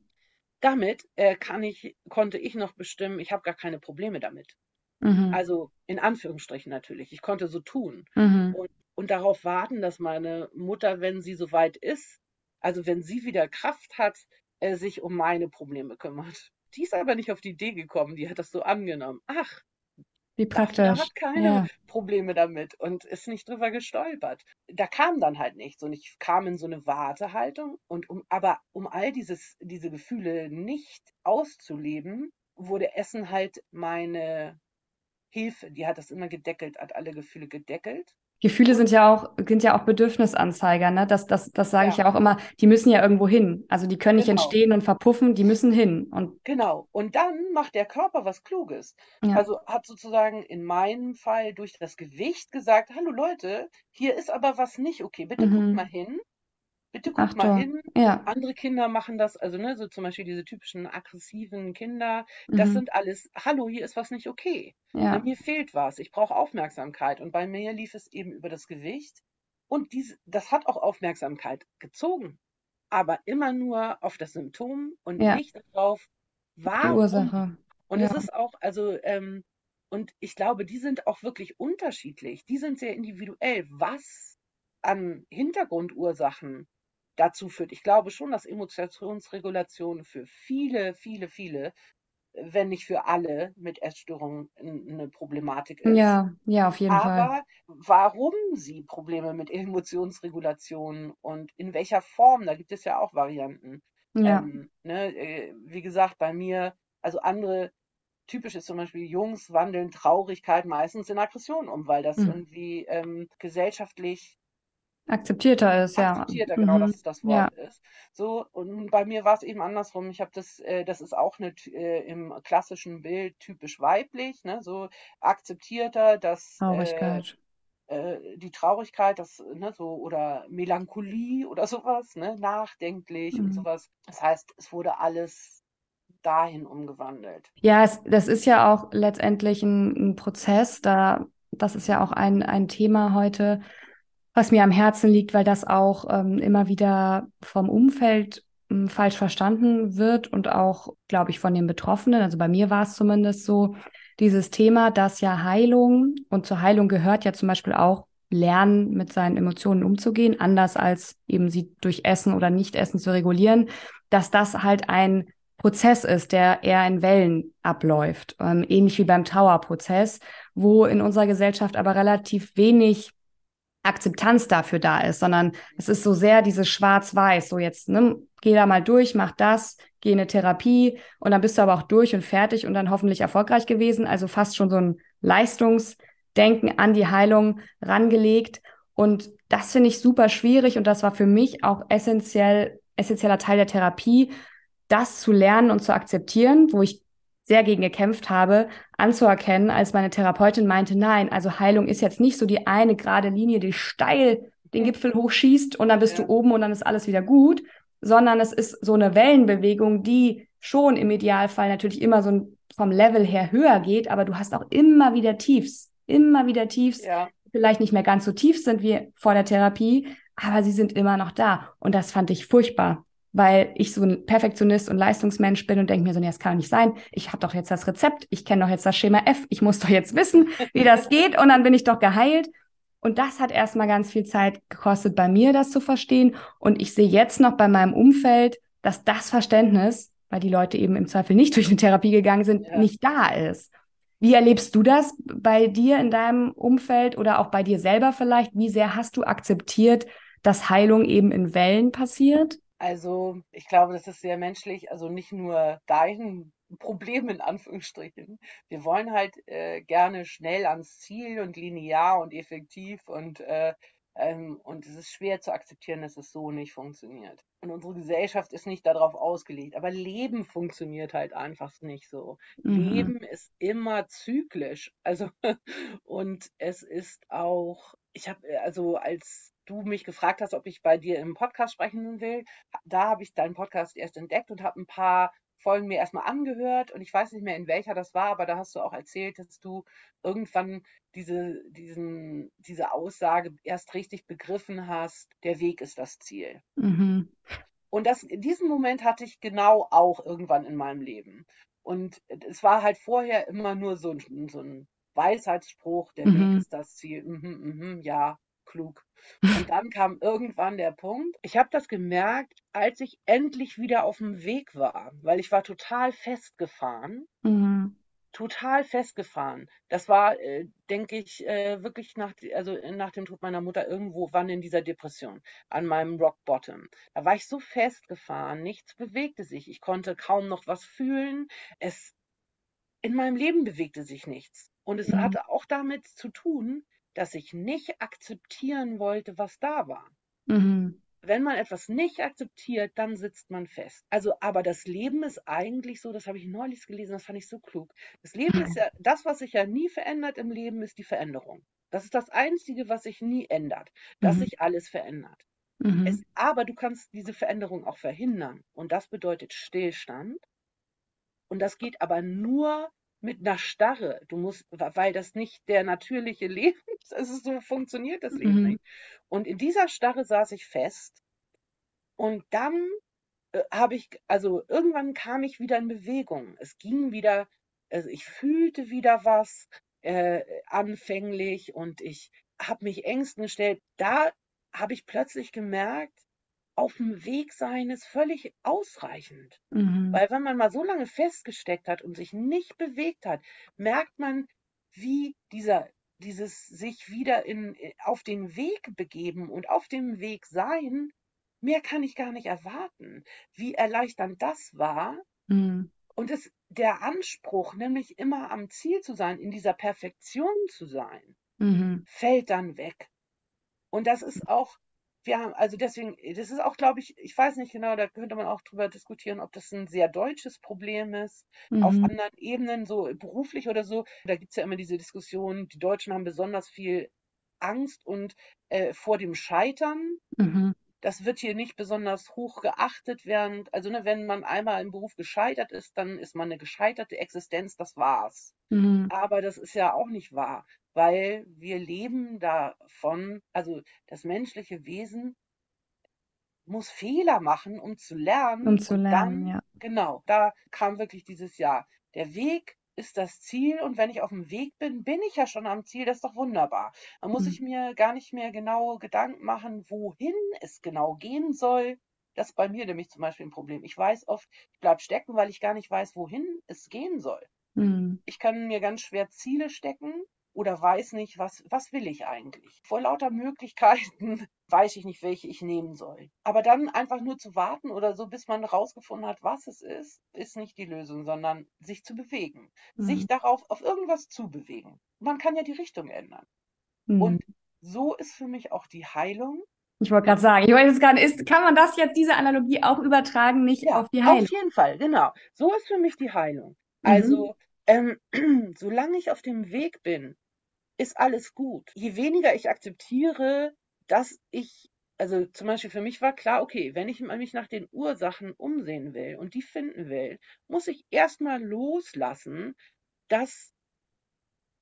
Damit äh, kann ich, konnte ich noch bestimmen, ich habe gar keine Probleme damit. Mhm. Also in Anführungsstrichen natürlich. Ich konnte so tun Mhm. und, und darauf warten, dass meine Mutter, wenn sie soweit ist, also wenn sie wieder Kraft hat, äh, sich um meine Probleme kümmert. Die ist aber nicht auf die Idee gekommen, die hat das so angenommen. Ach, Wie Daphne praktisch. hat keine Ja. Probleme damit und ist nicht drüber gestolpert. Da kam dann halt nichts und ich kam in so eine Wartehaltung und um, aber um all dieses, diese Gefühle nicht auszuleben, wurde Essen halt meine Hilfe. Die hat das immer gedeckelt, hat alle Gefühle gedeckelt. Gefühle sind ja auch, sind ja auch Bedürfnisanzeiger, ne? Das, das, das sage ich Ja, ja auch immer, die müssen ja irgendwo hin. Also die können nicht genau. entstehen und verpuffen, die müssen hin. Und Genau. Und dann macht der Körper was Kluges. ja. Also hat sozusagen in meinem Fall durch das Gewicht gesagt, hallo Leute, hier ist aber was nicht okay. Bitte guckt Mhm. mal hin. Bitte Ach guckt mal hin. Ja. Andere Kinder machen das, also ne, so zum Beispiel diese typischen aggressiven Kinder. Das Mhm. sind alles, hallo, hier ist was nicht okay. Ja. mir fehlt was. Ich brauche Aufmerksamkeit. Und bei mir lief es eben über das Gewicht. Und dies, das hat auch Aufmerksamkeit gezogen. Aber immer nur auf das Symptom und Ja. nicht darauf, Die warum. Ursache. Und es ist auch, also, ähm, und ich glaube, die sind auch wirklich unterschiedlich. Die sind sehr individuell, was an Hintergrundursachen dazu führt. Ich glaube schon, dass Emotionsregulation für viele, viele, viele, wenn nicht für alle mit Essstörungen eine Problematik ist. Ja, ja, auf jeden Fall. Aber warum sie Probleme mit Emotionsregulation und in welcher Form, da gibt es ja auch Varianten. Ja. Ähm, ne, äh, wie gesagt, bei mir, also andere, typisch ist zum Beispiel Jungs wandeln Traurigkeit meistens in Aggression um, weil das Mhm. irgendwie ähm, gesellschaftlich Akzeptierter ist, ja. akzeptierter, genau, das Mhm. ist das Ja. Wort ist. So, und bei mir war es eben andersrum. Ich habe das, äh, das ist auch eine, äh, im klassischen Bild typisch weiblich, ne, so akzeptierter, dass äh, Traurigkeit. äh, die Traurigkeit, das, ne, so, oder Melancholie oder sowas, ne, nachdenklich und Mhm. sowas. Das heißt, es wurde alles dahin umgewandelt. Ja, es, das ist ja auch letztendlich ein, ein Prozess. Da, das ist ja auch ein, ein Thema heute, was mir am Herzen liegt, weil das auch ähm, immer wieder vom Umfeld ähm, falsch verstanden wird und auch, glaube ich, von den Betroffenen. Also bei mir war es zumindest so, dieses Thema, dass ja Heilung und zur Heilung gehört ja zum Beispiel auch Lernen, mit seinen Emotionen umzugehen, anders als eben sie durch Essen oder Nicht-Essen zu regulieren, dass das halt ein Prozess ist, der eher in Wellen abläuft, ähm, ähnlich wie beim Trauerprozess, wo in unserer Gesellschaft aber relativ wenig Akzeptanz dafür da ist, sondern es ist so sehr dieses Schwarz-Weiß, so jetzt, ne, geh da mal durch, mach das, geh in eine Therapie und dann bist du aber auch durch und fertig und dann hoffentlich erfolgreich gewesen. Also fast schon so ein Leistungsdenken an die Heilung rangelegt. Und das finde ich super schwierig und das war für mich auch essentiell, essentieller Teil der Therapie, das zu lernen und zu akzeptieren, wo ich sehr gegen gekämpft habe, anzuerkennen, als meine Therapeutin meinte, nein, also Heilung ist jetzt nicht so die eine gerade Linie, die steil den Gipfel hochschießt und dann bist Ja. du oben und dann ist alles wieder gut, sondern es ist so eine Wellenbewegung, die schon im Idealfall natürlich immer so ein- vom Level her höher geht, aber du hast auch immer wieder Tiefs, immer wieder Tiefs, Ja, vielleicht nicht mehr ganz so tief sind wie vor der Therapie, aber sie sind immer noch da. Und das fand ich furchtbar, weil ich so ein Perfektionist und Leistungsmensch bin und denke mir so, nee, das kann doch nicht sein. Ich habe doch jetzt das Rezept, ich kenne doch jetzt das Schema F, ich muss doch jetzt wissen, wie das [LAUGHS] geht und dann bin ich doch geheilt. Und das hat erstmal ganz viel Zeit gekostet, bei mir das zu verstehen. Und ich sehe jetzt noch bei meinem Umfeld, dass das Verständnis, weil die Leute eben im Zweifel nicht [LAUGHS] durch eine Therapie gegangen sind, Ja. nicht da ist. Wie erlebst du das bei dir in deinem Umfeld oder auch bei dir selber vielleicht? Wie sehr hast du akzeptiert, dass Heilung eben in Wellen passiert? Also ich glaube, das ist sehr menschlich, also nicht nur dein [LAUGHS] Problem in Anführungsstrichen. Wir wollen halt äh, gerne schnell ans Ziel und linear und effektiv und äh, ähm, und es ist schwer zu akzeptieren, dass es so nicht funktioniert. Und unsere Gesellschaft ist nicht darauf ausgelegt. Aber Leben funktioniert halt einfach nicht so. Mhm. Leben ist immer zyklisch. Also, [LAUGHS] und es ist auch, ich habe, also als du mich gefragt hast, ob ich bei dir im Podcast sprechen will, da habe ich deinen Podcast erst entdeckt und habe ein paar Folgen mir erstmal angehört und ich weiß nicht mehr, in welcher das war, aber da hast du auch erzählt, dass du irgendwann diese, diesen, diese Aussage erst richtig begriffen hast, der Weg ist das Ziel. Mhm. Und das, in diesem Moment hatte ich genau auch irgendwann in meinem Leben. Und es war halt vorher immer nur so ein, so ein Weisheitsspruch, der mhm. Weg ist das Ziel. Mhm, mhm, ja, klug. Und dann kam irgendwann der Punkt, ich habe das gemerkt, als ich endlich wieder auf dem Weg war, weil ich war total festgefahren. Mhm. Total festgefahren. Das war, äh, denke ich, äh, wirklich nach, also nach dem Tod meiner Mutter irgendwo, wann in dieser Depression, an meinem Rock Bottom. Da war ich so festgefahren, nichts bewegte sich. Ich konnte kaum noch was fühlen. Es, in meinem Leben bewegte sich nichts. Und es mhm. hatte auch damit zu tun, dass ich nicht akzeptieren wollte, was da war. Mhm. Wenn man etwas nicht akzeptiert, dann sitzt man fest. Also, aber das Leben ist eigentlich so, das habe ich neulich gelesen, das fand ich so klug. Das Leben ist ja, das, was sich ja nie verändert im Leben, ist die Veränderung. Das ist das Einzige, was sich nie ändert, dass mhm. sich alles verändert. Mhm. Es, aber du kannst diese Veränderung auch verhindern. Und das bedeutet Stillstand. Und das geht aber nur mit einer Starre. Du musst, weil das nicht der natürliche [LAUGHS] Leben ist, also so funktioniert das Leben mhm. nicht. Und in dieser Starre saß ich fest und dann äh, habe ich, also irgendwann kam ich wieder in Bewegung. Es ging wieder, also ich fühlte wieder was äh, anfänglich und ich habe mich Ängsten gestellt. Da habe ich plötzlich gemerkt, auf dem Weg sein ist völlig ausreichend. Mhm. Weil wenn man mal so lange festgesteckt hat und sich nicht bewegt hat, merkt man, wie dieser, dieses sich wieder in, äh, auf den Weg begeben und auf dem Weg sein, mehr kann ich gar nicht erwarten. Wie erleichternd das war. Mhm. Und es, der Anspruch, nämlich immer am Ziel zu sein, in dieser Perfektion zu sein, mhm. fällt dann weg. Und das ist auch wir haben, also deswegen, das ist auch, glaube ich, ich weiß nicht genau, da könnte man auch drüber diskutieren, ob das ein sehr deutsches Problem ist, mhm. auf anderen Ebenen, so beruflich oder so. Da gibt es ja immer diese Diskussion, die Deutschen haben besonders viel Angst und äh, vor dem Scheitern. Mhm. Das wird hier nicht besonders hoch geachtet, während, also ne, wenn man einmal im Beruf gescheitert ist, dann ist man eine gescheiterte Existenz, das war's. Mhm. Aber das ist ja auch nicht wahr weil wir leben davon, also das menschliche Wesen muss Fehler machen, um zu lernen. Um zu lernen, dann, ja. Genau, da kam wirklich dieses Jahr. Der Weg ist das Ziel und wenn ich auf dem Weg bin, bin ich ja schon am Ziel, das ist doch wunderbar. Dann muss mhm. ich mir gar nicht mehr genau Gedanken machen, wohin es genau gehen soll. Das ist bei mir nämlich zum Beispiel ein Problem. Ich weiß oft, ich bleibe stecken, weil ich gar nicht weiß, wohin es gehen soll. Mhm. Ich kann mir ganz schwer Ziele stecken oder weiß nicht, was, was will ich eigentlich. Vor lauter Möglichkeiten [LAUGHS] weiß ich nicht, welche ich nehmen soll. Aber dann einfach nur zu warten oder so, bis man herausgefunden hat, was es ist, ist nicht die Lösung, sondern sich zu bewegen. Mhm. Sich darauf, auf irgendwas zu bewegen. Man kann ja die Richtung ändern. Mhm. Und so ist für mich auch die Heilung. Ich wollte gerade sagen, ich wollte es gerade, ist, kann man das jetzt, diese Analogie auch übertragen, nicht ja, auf die Heilung? Auf jeden Fall, genau. So ist für mich die Heilung. Mhm. Also, ähm, [CLEARS THROAT] solange ich auf dem Weg bin, ist alles gut. Je weniger ich akzeptiere, dass ich, also zum Beispiel für mich war klar, okay, wenn ich mich nach den Ursachen umsehen will und die finden will, muss ich erstmal loslassen, dass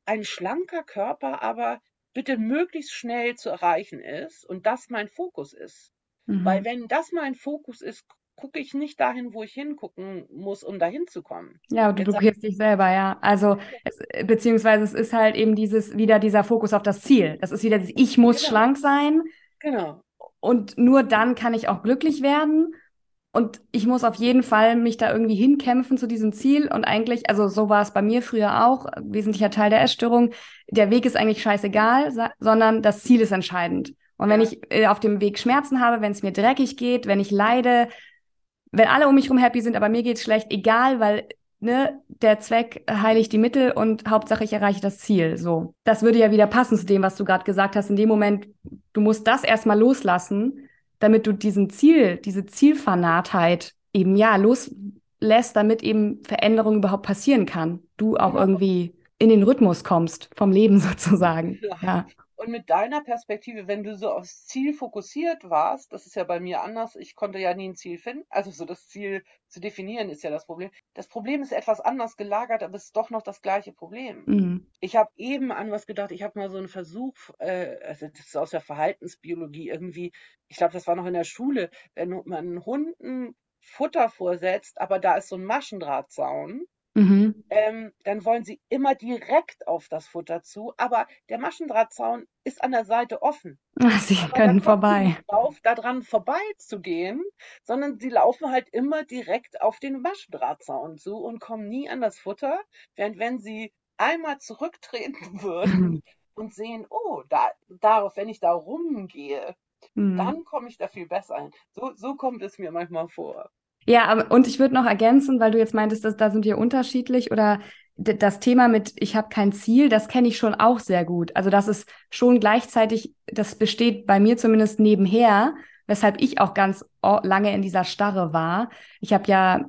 ein schlanker Körper aber bitte möglichst schnell zu erreichen ist und das mein Fokus ist. Mhm. Weil wenn das mein Fokus ist, gucke ich nicht dahin, wo ich hingucken muss, um dahin zu kommen. Ja, du blockierst dich selber, ja. Also, es, beziehungsweise es ist halt eben dieses, wieder dieser Fokus auf das Ziel. Das ist wieder dieses, ich muss genau. schlank sein. Genau. Und nur dann kann ich auch glücklich werden. Und ich muss auf jeden Fall mich da irgendwie hinkämpfen zu diesem Ziel. Und eigentlich, also so war es bei mir früher auch, wesentlicher Teil der Essstörung. Der Weg ist eigentlich scheißegal, sondern das Ziel ist entscheidend. Und wenn ich äh, auf dem Weg Schmerzen habe, wenn es mir dreckig geht, wenn ich leide, wenn alle um mich herum happy sind, aber mir geht's schlecht, egal, weil ne, der Zweck heiligt die Mittel und Hauptsache ich erreiche das Ziel. So. Das würde ja wieder passen zu dem, was du gerade gesagt hast. In dem Moment, du musst das erstmal loslassen, damit du diesen Ziel, diese Zielfanatheit eben ja loslässt, damit eben Veränderung überhaupt passieren kann. Du auch irgendwie in den Rhythmus kommst vom Leben [LAUGHS] sozusagen. Ja. ja. Und mit deiner Perspektive, wenn du so aufs Ziel fokussiert warst, das ist ja bei mir anders, ich konnte ja nie ein Ziel finden. Also so das Ziel zu definieren ist ja das Problem. Das Problem ist etwas anders gelagert, aber es ist doch noch das gleiche Problem. Mhm. Ich habe eben an was gedacht, ich habe mal so einen Versuch, äh, also das ist aus der Verhaltensbiologie irgendwie, ich glaube, das war noch in der Schule, wenn man Hunden Futter vorsetzt, aber da ist so ein Maschendrahtzaun, Mhm. ähm, dann wollen sie immer direkt auf das Futter zu, aber der Maschendrahtzaun ist an der Seite offen. Ah, Sie Aber können vorbei. nicht drauf, da dran vorbeizugehen, sondern sie laufen halt immer direkt auf den Maschendrahtzaun zu und kommen nie an das Futter, während wenn sie einmal zurücktreten [LAUGHS] würden Mhm. und sehen, oh, da, darauf, wenn ich da rumgehe, Mhm. dann komme ich da viel besser hin. So, so kommt es mir manchmal vor. Ja, und ich würde noch ergänzen, weil du jetzt meintest, dass da sind wir unterschiedlich oder das Thema mit ich habe kein Ziel, das kenne ich schon auch sehr gut. Also das ist schon gleichzeitig, das besteht bei mir zumindest nebenher, weshalb ich auch ganz lange in dieser Starre war. Ich habe ja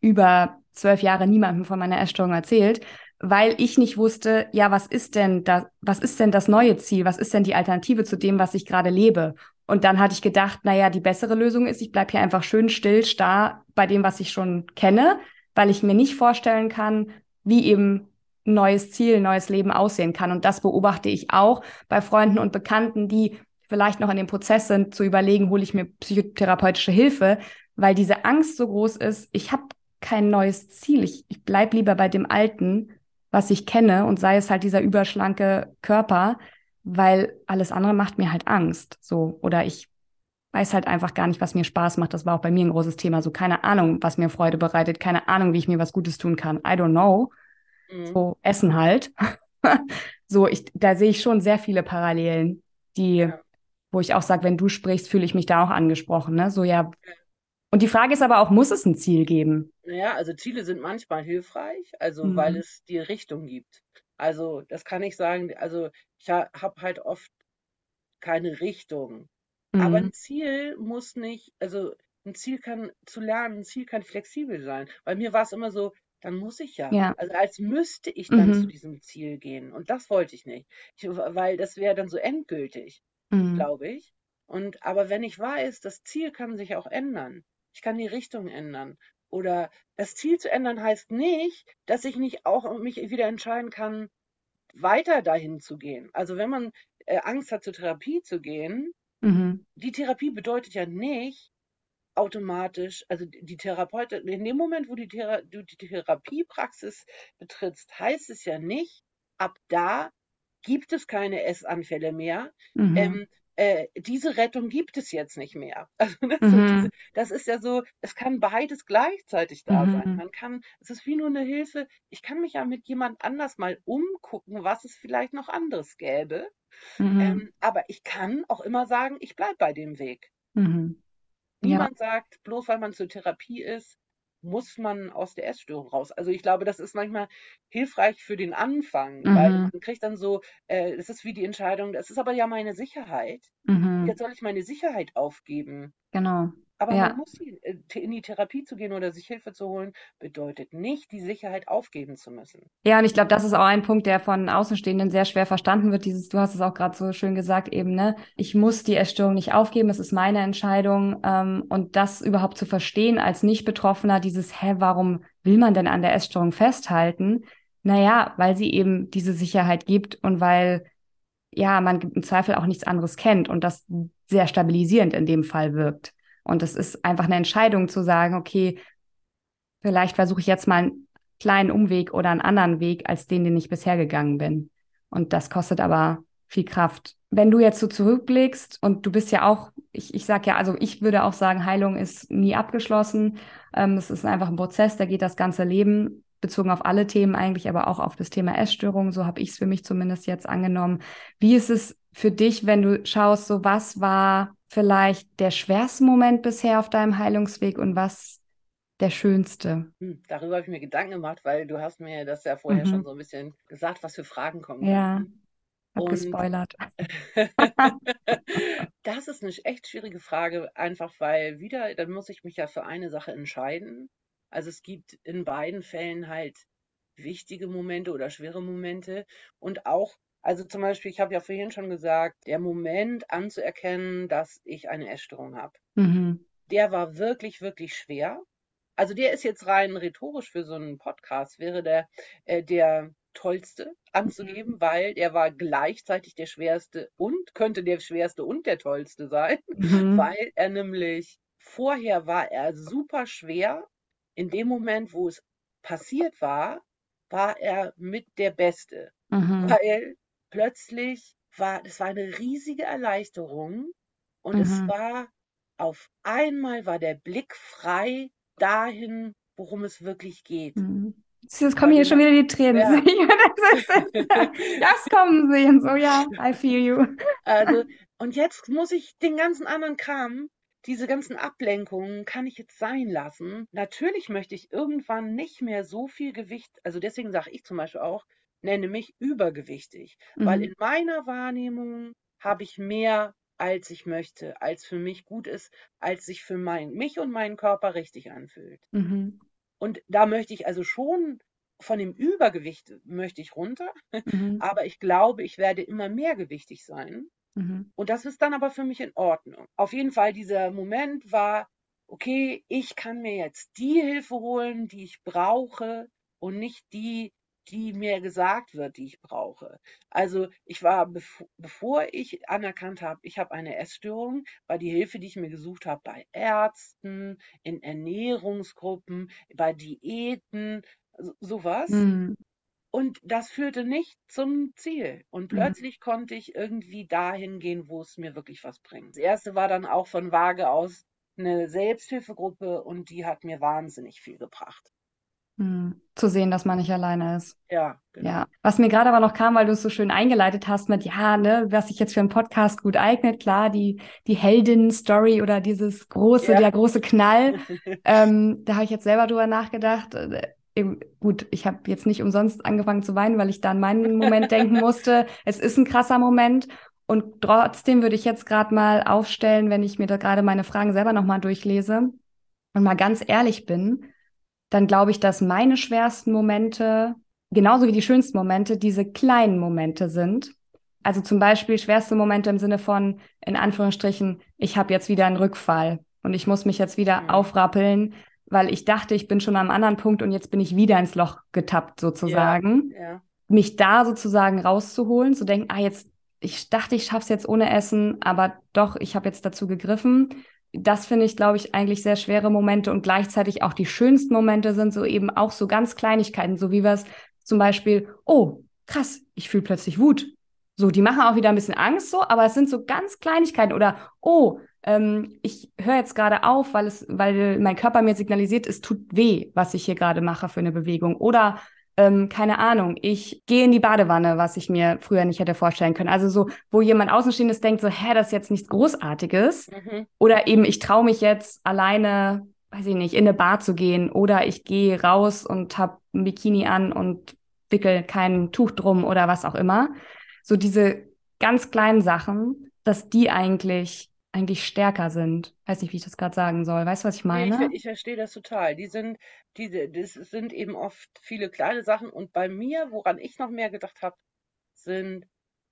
über zwölf Jahre niemandem von meiner Essstörung erzählt, weil ich nicht wusste, ja, was ist denn das, was ist denn das neue Ziel? Was ist denn die Alternative zu dem, was ich gerade lebe? Und dann hatte ich gedacht, naja, die bessere Lösung ist, ich bleibe hier einfach schön still, starr bei dem, was ich schon kenne, weil ich mir nicht vorstellen kann, wie eben ein neues Ziel, ein neues Leben aussehen kann. Und das beobachte ich auch bei Freunden und Bekannten, die vielleicht noch in dem Prozess sind, zu überlegen, hole ich mir psychotherapeutische Hilfe, weil diese Angst so groß ist, ich habe kein neues Ziel. Ich, ich bleibe lieber bei dem Alten, was ich kenne, und sei es halt dieser überschlanke Körper, weil alles andere macht mir halt Angst. So, oder ich weiß halt einfach gar nicht, was mir Spaß macht. Das war auch bei mir ein großes Thema. So, keine Ahnung, was mir Freude bereitet, keine Ahnung, wie ich mir was Gutes tun kann. I don't know. Mhm. So, Essen halt. [LAUGHS] so, ich, da sehe ich schon sehr viele Parallelen, die, Ja. wo ich auch sage, wenn du sprichst, fühle ich mich da auch angesprochen. Ne? So, ja. Und die Frage ist aber auch, muss es ein Ziel geben? Naja, also Ziele sind manchmal hilfreich, also weil Mhm. es die Richtung gibt. Also das kann ich sagen, also ich ha habe halt oft keine Richtung. Aber ein Mhm. Ziel muss nicht, also ein Ziel kann zu lernen, ein Ziel kann flexibel sein. Bei mir war es immer so, dann muss ich ja. Ja. Also als müsste ich dann zu Mhm. diesem Ziel gehen. Und das wollte ich nicht. Ich, weil das wäre dann so endgültig, Mhm. glaube ich. Und aber wenn ich weiß, das Ziel kann sich auch ändern. Ich kann die Richtung ändern. Oder das Ziel zu ändern heißt nicht, dass ich nicht auch mich wieder entscheiden kann, weiter dahin zu gehen. Also wenn man äh, Angst hat, zur Therapie zu gehen, Mhm. die Therapie bedeutet ja nicht automatisch, also die Therapeutin, in dem Moment, wo die, Thera du die Therapiepraxis betrittst, heißt es ja nicht, ab da gibt es keine Essanfälle mehr. Mhm. Ähm, äh, diese Rettung gibt es jetzt nicht mehr. [LAUGHS] Also, ne, so diese, Mhm. das ist ja so, es kann beides gleichzeitig da sein. Mhm. Man kann, es ist wie nur eine Hilfe. Ich kann mich ja mit jemand anders mal umgucken, was es vielleicht noch anderes gäbe. Mhm. Ähm, aber ich kann auch immer sagen, ich bleibe bei dem Weg. Mhm. Ja. Niemand sagt, bloß weil man zur Therapie ist, muss man aus der Essstörung raus. Also ich glaube, das ist manchmal hilfreich für den Anfang, weil Mhm. man kriegt dann so, äh, es ist wie die Entscheidung, das ist aber ja meine Sicherheit. Mhm. Jetzt soll ich meine Sicherheit aufgeben. Genau. Aber Ja. man muss äh, in die Therapie zu gehen oder sich Hilfe zu holen, bedeutet nicht, die Sicherheit aufgeben zu müssen. Ja, und ich glaube, das ist auch ein Punkt, der von Außenstehenden sehr schwer verstanden wird. Dieses, du hast es auch gerade so schön gesagt, eben, ne? Ich muss die Essstörung nicht aufgeben, es ist meine Entscheidung. Ähm, und das überhaupt zu verstehen als Nicht-Betroffener, dieses, hä, warum will man denn an der Essstörung festhalten? Naja, weil sie eben diese Sicherheit gibt und weil, ja, man im Zweifel auch nichts anderes kennt und das sehr stabilisierend in dem Fall wirkt. Und es ist einfach eine Entscheidung zu sagen, okay, vielleicht versuche ich jetzt mal einen kleinen Umweg oder einen anderen Weg als den, den ich bisher gegangen bin. Und das kostet aber viel Kraft. Wenn du jetzt so zurückblickst und du bist ja auch, ich, ich sag ja, also ich würde auch sagen, Heilung ist nie abgeschlossen. Ähm, es ist einfach ein Prozess, der geht das ganze Leben, bezogen auf alle Themen eigentlich, aber auch auf das Thema Essstörung. So habe ich es für mich zumindest jetzt angenommen. Wie ist es für dich, wenn du schaust, so was war vielleicht der schwerste Moment bisher auf deinem Heilungsweg und was der schönste? Hm, darüber habe ich mir Gedanken gemacht, weil du hast mir das ja vorher schon Mhm. so ein bisschen gesagt, was für Fragen kommen Ja, hab Und gespoilert. [LAUGHS] das ist eine echt schwierige Frage, einfach weil wieder, dann muss ich mich ja für eine Sache entscheiden. Also es gibt in beiden Fällen halt wichtige Momente oder schwere Momente und auch Also zum Beispiel, ich habe ja vorhin schon gesagt, der Moment anzuerkennen, dass ich eine Essstörung habe, Mhm. der war wirklich, wirklich schwer. Also der ist jetzt rein rhetorisch für so einen Podcast, wäre der, äh, der tollste anzugeben, weil der war gleichzeitig der schwerste und könnte der schwerste und der tollste sein, Mhm. weil er nämlich vorher war er super schwer. In dem Moment, wo es passiert war, war er mit der Beste, Mhm. weil plötzlich war, das war eine riesige Erleichterung und es Mhm. war auf einmal war der Blick frei dahin, worum es wirklich geht. Mhm. Jetzt kommen hier schon wieder die Tränen. ja. [LAUGHS] [LAUGHS] Das kommen sie und so, ja, I feel you. Also, [LAUGHS] und jetzt muss ich den ganzen anderen Kram, diese ganzen Ablenkungen, kann ich jetzt sein lassen. Natürlich möchte ich irgendwann nicht mehr so viel Gewicht, also deswegen sage ich zum Beispiel auch, nenne mich übergewichtig, weil Mhm. in meiner Wahrnehmung habe ich mehr, als ich möchte, als für mich gut ist, als sich für mein, mich und meinen Körper richtig anfühlt. Mhm. Und da möchte ich also schon von dem Übergewicht möchte ich runter, Mhm. [LAUGHS] aber ich glaube, ich werde immer mehr gewichtig sein. Mhm. Und das ist dann aber für mich in Ordnung. Auf jeden Fall, dieser Moment war, okay, ich kann mir jetzt die Hilfe holen, die ich brauche und nicht die, die mir gesagt wird, die ich brauche. Also ich war, bev bevor ich anerkannt habe, ich habe eine Essstörung, war die Hilfe, die ich mir gesucht habe, bei Ärzten, in Ernährungsgruppen, bei Diäten, so, sowas. Mhm. Und das führte nicht zum Ziel. Und Mhm. plötzlich konnte ich irgendwie dahin gehen, wo es mir wirklich was bringt. Das erste war dann auch von Waage aus eine Selbsthilfegruppe und die hat mir wahnsinnig viel gebracht. Mhm. Zu sehen, dass man nicht alleine ist. Ja, genau. Ja, was mir gerade aber noch kam, weil du es so schön eingeleitet hast mit, ja, ne, was sich jetzt für einen Podcast gut eignet, klar, die, die Heldin-Story oder dieses große, Ja. der große Knall, [LAUGHS] ähm, da habe ich jetzt selber drüber nachgedacht. Äh, gut, ich habe jetzt nicht umsonst angefangen zu weinen, weil ich da an meinen Moment [LAUGHS] denken musste. Es ist ein krasser Moment. Und trotzdem würde ich jetzt gerade mal aufstellen, wenn ich mir da gerade meine Fragen selber nochmal durchlese und mal ganz ehrlich bin, dann glaube ich, dass meine schwersten Momente, genauso wie die schönsten Momente, diese kleinen Momente sind. Also zum Beispiel schwerste Momente im Sinne von, in Anführungsstrichen, ich habe jetzt wieder einen Rückfall und ich muss mich jetzt wieder Mhm. aufrappeln, weil ich dachte, ich bin schon am anderen Punkt und jetzt bin ich wieder ins Loch getappt sozusagen. Ja, Mich da sozusagen rauszuholen, zu denken, ah, jetzt, ich dachte, ich schaff's jetzt ohne Essen, aber doch, ich habe jetzt dazu gegriffen. Das finde ich, glaube ich, eigentlich sehr schwere Momente und gleichzeitig auch die schönsten Momente sind so eben auch so ganz Kleinigkeiten, so wie es zum Beispiel, oh, krass, ich fühle plötzlich Wut. So, die machen auch wieder ein bisschen Angst so, aber es sind so ganz Kleinigkeiten oder, oh, ähm, ich höre jetzt gerade auf, weil es, weil mein Körper mir signalisiert, es tut weh, was ich hier gerade mache für eine Bewegung. Oder ähm, keine Ahnung, ich gehe in die Badewanne, was ich mir früher nicht hätte vorstellen können. Also so, wo jemand Außenstehendes denkt, so, hä, das ist jetzt nichts Großartiges. mhm. Oder eben, ich traue mich jetzt alleine, weiß ich nicht, in eine Bar zu gehen. Oder ich gehe raus und habe ein Bikini an und wickel kein Tuch drum oder was auch immer. So diese ganz kleinen Sachen, dass die eigentlich, eigentlich stärker sind. Weiß nicht, wie ich das gerade sagen soll. Weißt du, was ich Nee, ich, meine? ver- ich verstehe das total. Die sind, diese, das sind eben oft viele kleine Sachen. Und bei mir, woran ich noch mehr gedacht habe, sind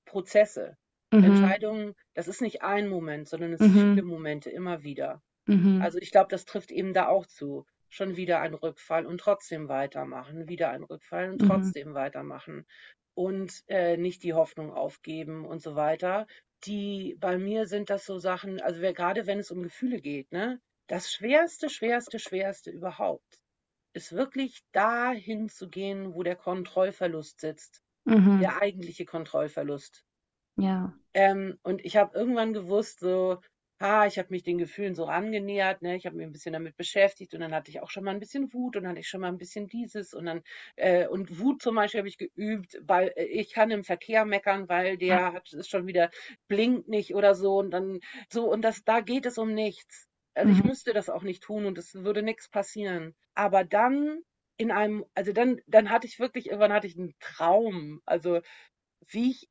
Prozesse, Mhm. Entscheidungen. Das ist nicht ein Moment, sondern es Mhm. sind viele Momente immer wieder. Mhm. Also ich glaube, das trifft eben da auch zu. Schon wieder ein Rückfall und trotzdem weitermachen, wieder ein Rückfall und Mhm. trotzdem weitermachen und äh, nicht die Hoffnung aufgeben und so weiter. Die bei mir sind das so Sachen, also wer, gerade wenn es um Gefühle geht, ne, das schwerste, schwerste, schwerste überhaupt ist wirklich dahin zu gehen, wo der Kontrollverlust sitzt, Mhm. der eigentliche Kontrollverlust. Ja. Ähm, und ich habe irgendwann gewusst, so, ah, ich habe mich den Gefühlen so angenähert, ne? Ich habe mich ein bisschen damit beschäftigt und dann hatte ich auch schon mal ein bisschen Wut und dann hatte ich schon mal ein bisschen dieses und dann äh, und Wut zum Beispiel habe ich geübt, weil äh, ich kann im Verkehr meckern, weil der hat ist schon wieder blinkt nicht oder so und dann so und das da geht es um nichts. Also ich Mhm. müsste das auch nicht tun und es würde nichts passieren. Aber dann in einem, also dann dann hatte ich wirklich irgendwann hatte ich einen Traum, also wie ich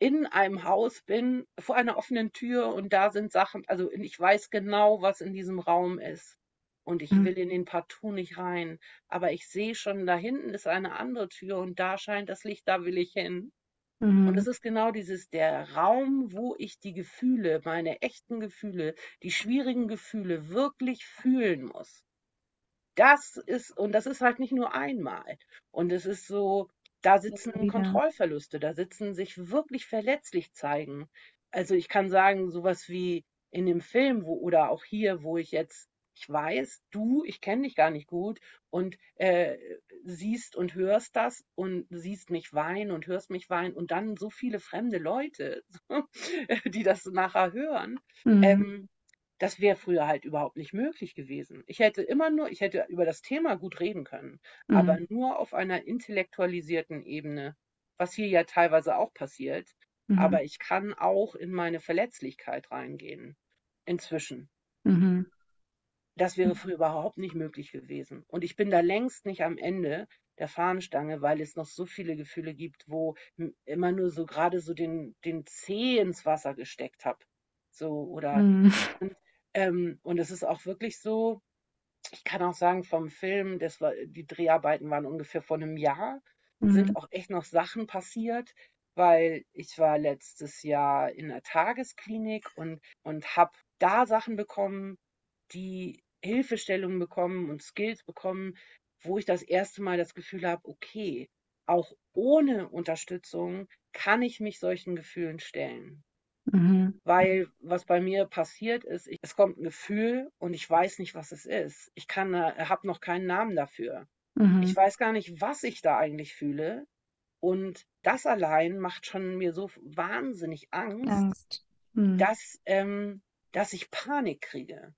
in einem Haus bin, vor einer offenen Tür und da sind Sachen, also ich weiß genau, was in diesem Raum ist. Und ich Mhm. will in den partout nicht rein. Aber ich sehe schon, da hinten ist eine andere Tür und da scheint das Licht, da will ich hin. Und es Mhm. ist genau dieses, der Raum, wo ich die Gefühle, meine echten Gefühle, die schwierigen Gefühle wirklich fühlen muss. Das ist, und das ist halt nicht nur einmal. Und es ist so, da sitzen wieder. Kontrollverluste, da sitzen sich wirklich verletzlich zeigen. Also ich kann sagen, sowas wie in dem Film, wo, oder auch hier, wo ich jetzt, ich weiß, du, ich kenne dich gar nicht gut und äh, siehst und hörst das und siehst mich weinen und hörst mich weinen und dann so viele fremde Leute, [LAUGHS] die das nachher hören. Mhm. Ähm, das wäre früher halt überhaupt nicht möglich gewesen. Ich hätte immer nur, ich hätte über das Thema gut reden können, aber Mhm. nur auf einer intellektualisierten Ebene, was hier ja teilweise auch passiert. Mhm. Aber ich kann auch in meine Verletzlichkeit reingehen. Inzwischen. Mhm. Das wäre früher überhaupt nicht möglich gewesen. Und ich bin da längst nicht am Ende der Fahnenstange, weil es noch so viele Gefühle gibt, wo immer nur so gerade so den, den Zeh ins Wasser gesteckt habe. So, oder Mhm. Ähm, und es ist auch wirklich so, ich kann auch sagen, vom Film, das war, die Dreharbeiten waren ungefähr vor einem Jahr, sind Mhm. auch echt noch Sachen passiert, weil ich war letztes Jahr in einer Tagesklinik und, und habe da Sachen bekommen, die Hilfestellungen bekommen und Skills bekommen, wo ich das erste Mal das Gefühl habe, okay, auch ohne Unterstützung kann ich mich solchen Gefühlen stellen. Mhm. Weil was bei mir passiert ist, ich, es kommt ein Gefühl und ich weiß nicht, was es ist. Ich kann, äh, habe noch keinen Namen dafür. Ich Mhm. weiß gar nicht, was ich da eigentlich fühle. Und das allein macht schon mir so wahnsinnig Angst, Angst. Mhm. dass, ähm, dass ich Panik kriege.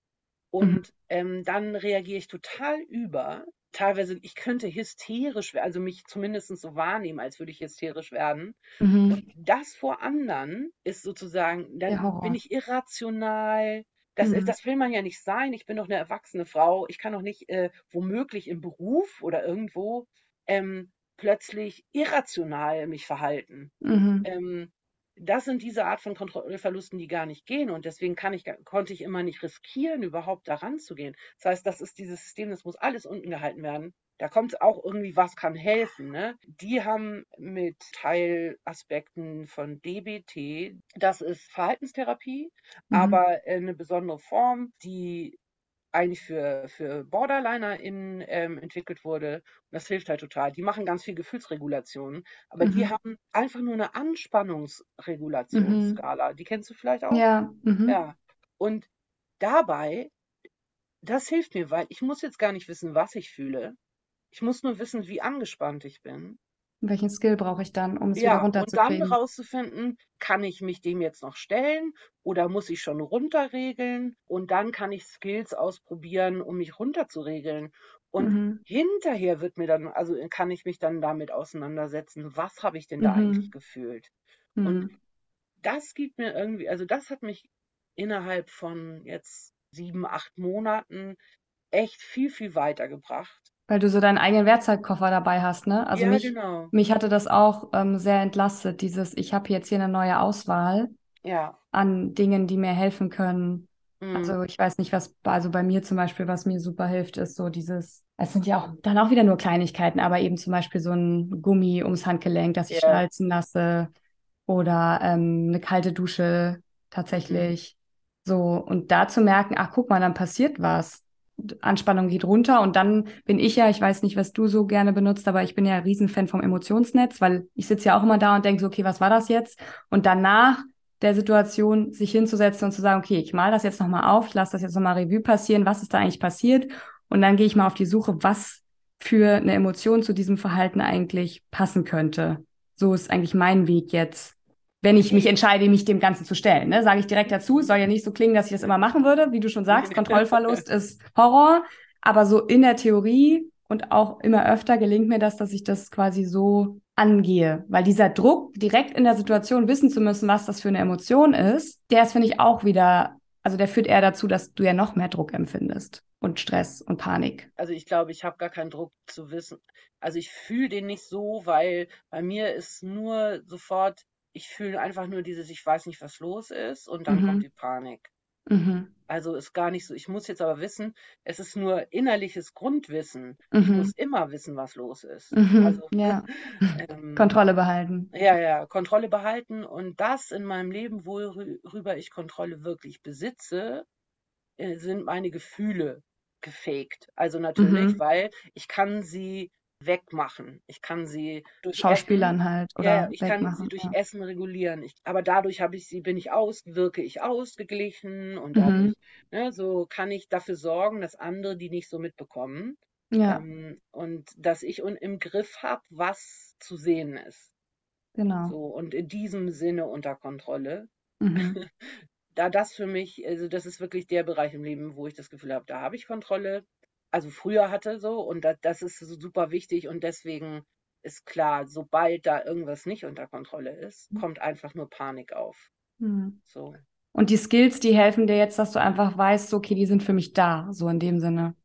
Mhm. Und ähm, dann reagiere ich total über. Teilweise, ich könnte hysterisch werden, also mich zumindest so wahrnehmen, als würde ich hysterisch werden. Mhm. Und das vor anderen ist sozusagen, dann bin ich irrational. Das, Mhm. das will man ja nicht sein. Ich bin doch eine erwachsene Frau. Ich kann doch nicht äh, womöglich im Beruf oder irgendwo ähm, plötzlich irrational mich verhalten. Mhm. Ähm, das sind diese Art von Kontrollverlusten, die gar nicht gehen. Und deswegen kann ich, konnte ich immer nicht riskieren, überhaupt daran zu gehen. Das heißt, das ist dieses System, das muss alles unten gehalten werden. Da kommt auch irgendwie, was kann helfen. Ne? Die haben mit Teilaspekten von DBT, das ist Verhaltenstherapie, Mhm. aber äh, eine besondere Form, die eigentlich für, für BorderlinerInnen ähm, entwickelt wurde. Und das hilft halt total. Die machen ganz viel Gefühlsregulation, aber die Mhm. haben einfach nur eine Anspannungsregulationsskala. Die kennst du vielleicht auch? Ja. Mhm. Ja. Und dabei, das hilft mir, weil ich muss jetzt gar nicht wissen, was ich fühle. Ich muss nur wissen, wie angespannt ich bin. Welchen Skill brauche ich dann, um es wieder Ja, und dann runterzukriegen? rauszufinden, kann ich mich dem jetzt noch stellen oder muss ich schon runterregeln? Und dann kann ich Skills ausprobieren, um mich runterzuregeln. Und Mhm. hinterher wird mir dann, also kann ich mich dann damit auseinandersetzen, was habe ich denn da eigentlich Mhm. gefühlt? Und Mhm. das gibt mir irgendwie, also das hat mich innerhalb von jetzt sieben, acht Monaten echt viel, viel weitergebracht. Weil du so deinen eigenen Werkzeugkoffer dabei hast, ne? Also Ja, mich, genau. mich hatte das auch ähm, sehr entlastet, dieses, ich habe jetzt hier eine neue Auswahl Ja. an Dingen, die mir helfen können. Mm. Also ich weiß nicht, was, also bei mir zum Beispiel, was mir super hilft, ist so dieses, es sind ja auch dann auch wieder nur Kleinigkeiten, aber eben zum Beispiel so ein Gummi ums Handgelenk, das ich Ja. schnalzen lasse oder ähm, eine kalte Dusche tatsächlich. So, und da zu merken, ach guck mal, dann passiert was. Anspannung geht runter und dann bin ich ja, ich weiß nicht, was du so gerne benutzt, aber ich bin ja ein Riesenfan vom Emotionsnetz, weil ich sitze ja auch immer da und denke so, okay, was war das jetzt? Und danach der Situation sich hinzusetzen und zu sagen, okay, ich mal das jetzt nochmal auf, ich lasse das jetzt nochmal Revue passieren, was ist da eigentlich passiert? Und dann gehe ich mal auf die Suche, was für eine Emotion zu diesem Verhalten eigentlich passen könnte. So ist eigentlich mein Weg jetzt, wenn ich mich entscheide, mich dem Ganzen zu stellen. Ne? Sage ich direkt dazu, soll ja nicht so klingen, dass ich das immer machen würde. Wie du schon sagst, Kontrollverlust [LAUGHS] ist Horror. Aber so in der Theorie und auch immer öfter gelingt mir das, dass ich das quasi so angehe. Weil dieser Druck, direkt in der Situation wissen zu müssen, was das für eine Emotion ist, der ist, finde ich, auch wieder, also der führt eher dazu, dass du ja noch mehr Druck empfindest und Stress und Panik. Also ich glaube, ich habe gar keinen Druck zu wissen. Also ich fühle den nicht so, weil bei mir ist nur sofort, ich fühle einfach nur dieses, ich weiß nicht, was los ist und dann kommt Mhm. die Panik. Mhm. Also ist gar nicht so, ich muss jetzt aber wissen, es ist nur innerliches Grundwissen. Mhm. Ich muss immer wissen, was los ist. Mhm. Also, ja. [LAUGHS] ähm, Kontrolle behalten. Ja, ja, Kontrolle behalten und das in meinem Leben, worüber ich Kontrolle wirklich besitze, äh, sind meine Gefühle gefaked. Also natürlich, mhm. weil ich kann sie wegmachen. Ich kann sie durch Schauspielern Essen, halt oder ja, ich kann sie durch ja. Essen regulieren. Ich, aber dadurch habe ich sie, bin ich aus, wirke ich ausgeglichen und mhm. dadurch, ne, so kann ich dafür sorgen, dass andere die nicht so mitbekommen. Ja. Ähm, und dass ich un, im Griff habe, was zu sehen ist. Genau. So, und in diesem Sinne unter Kontrolle. Mhm. [LAUGHS] da das für mich, also das ist wirklich der Bereich im Leben, wo ich das Gefühl habe, da habe ich Kontrolle also früher hatte so und da, das ist so super wichtig und deswegen ist klar, sobald da irgendwas nicht unter Kontrolle ist, mhm. kommt einfach nur Panik auf. Mhm. So. Und die Skills, die helfen dir jetzt, dass du einfach weißt, okay, die sind für mich da, so in dem Sinne.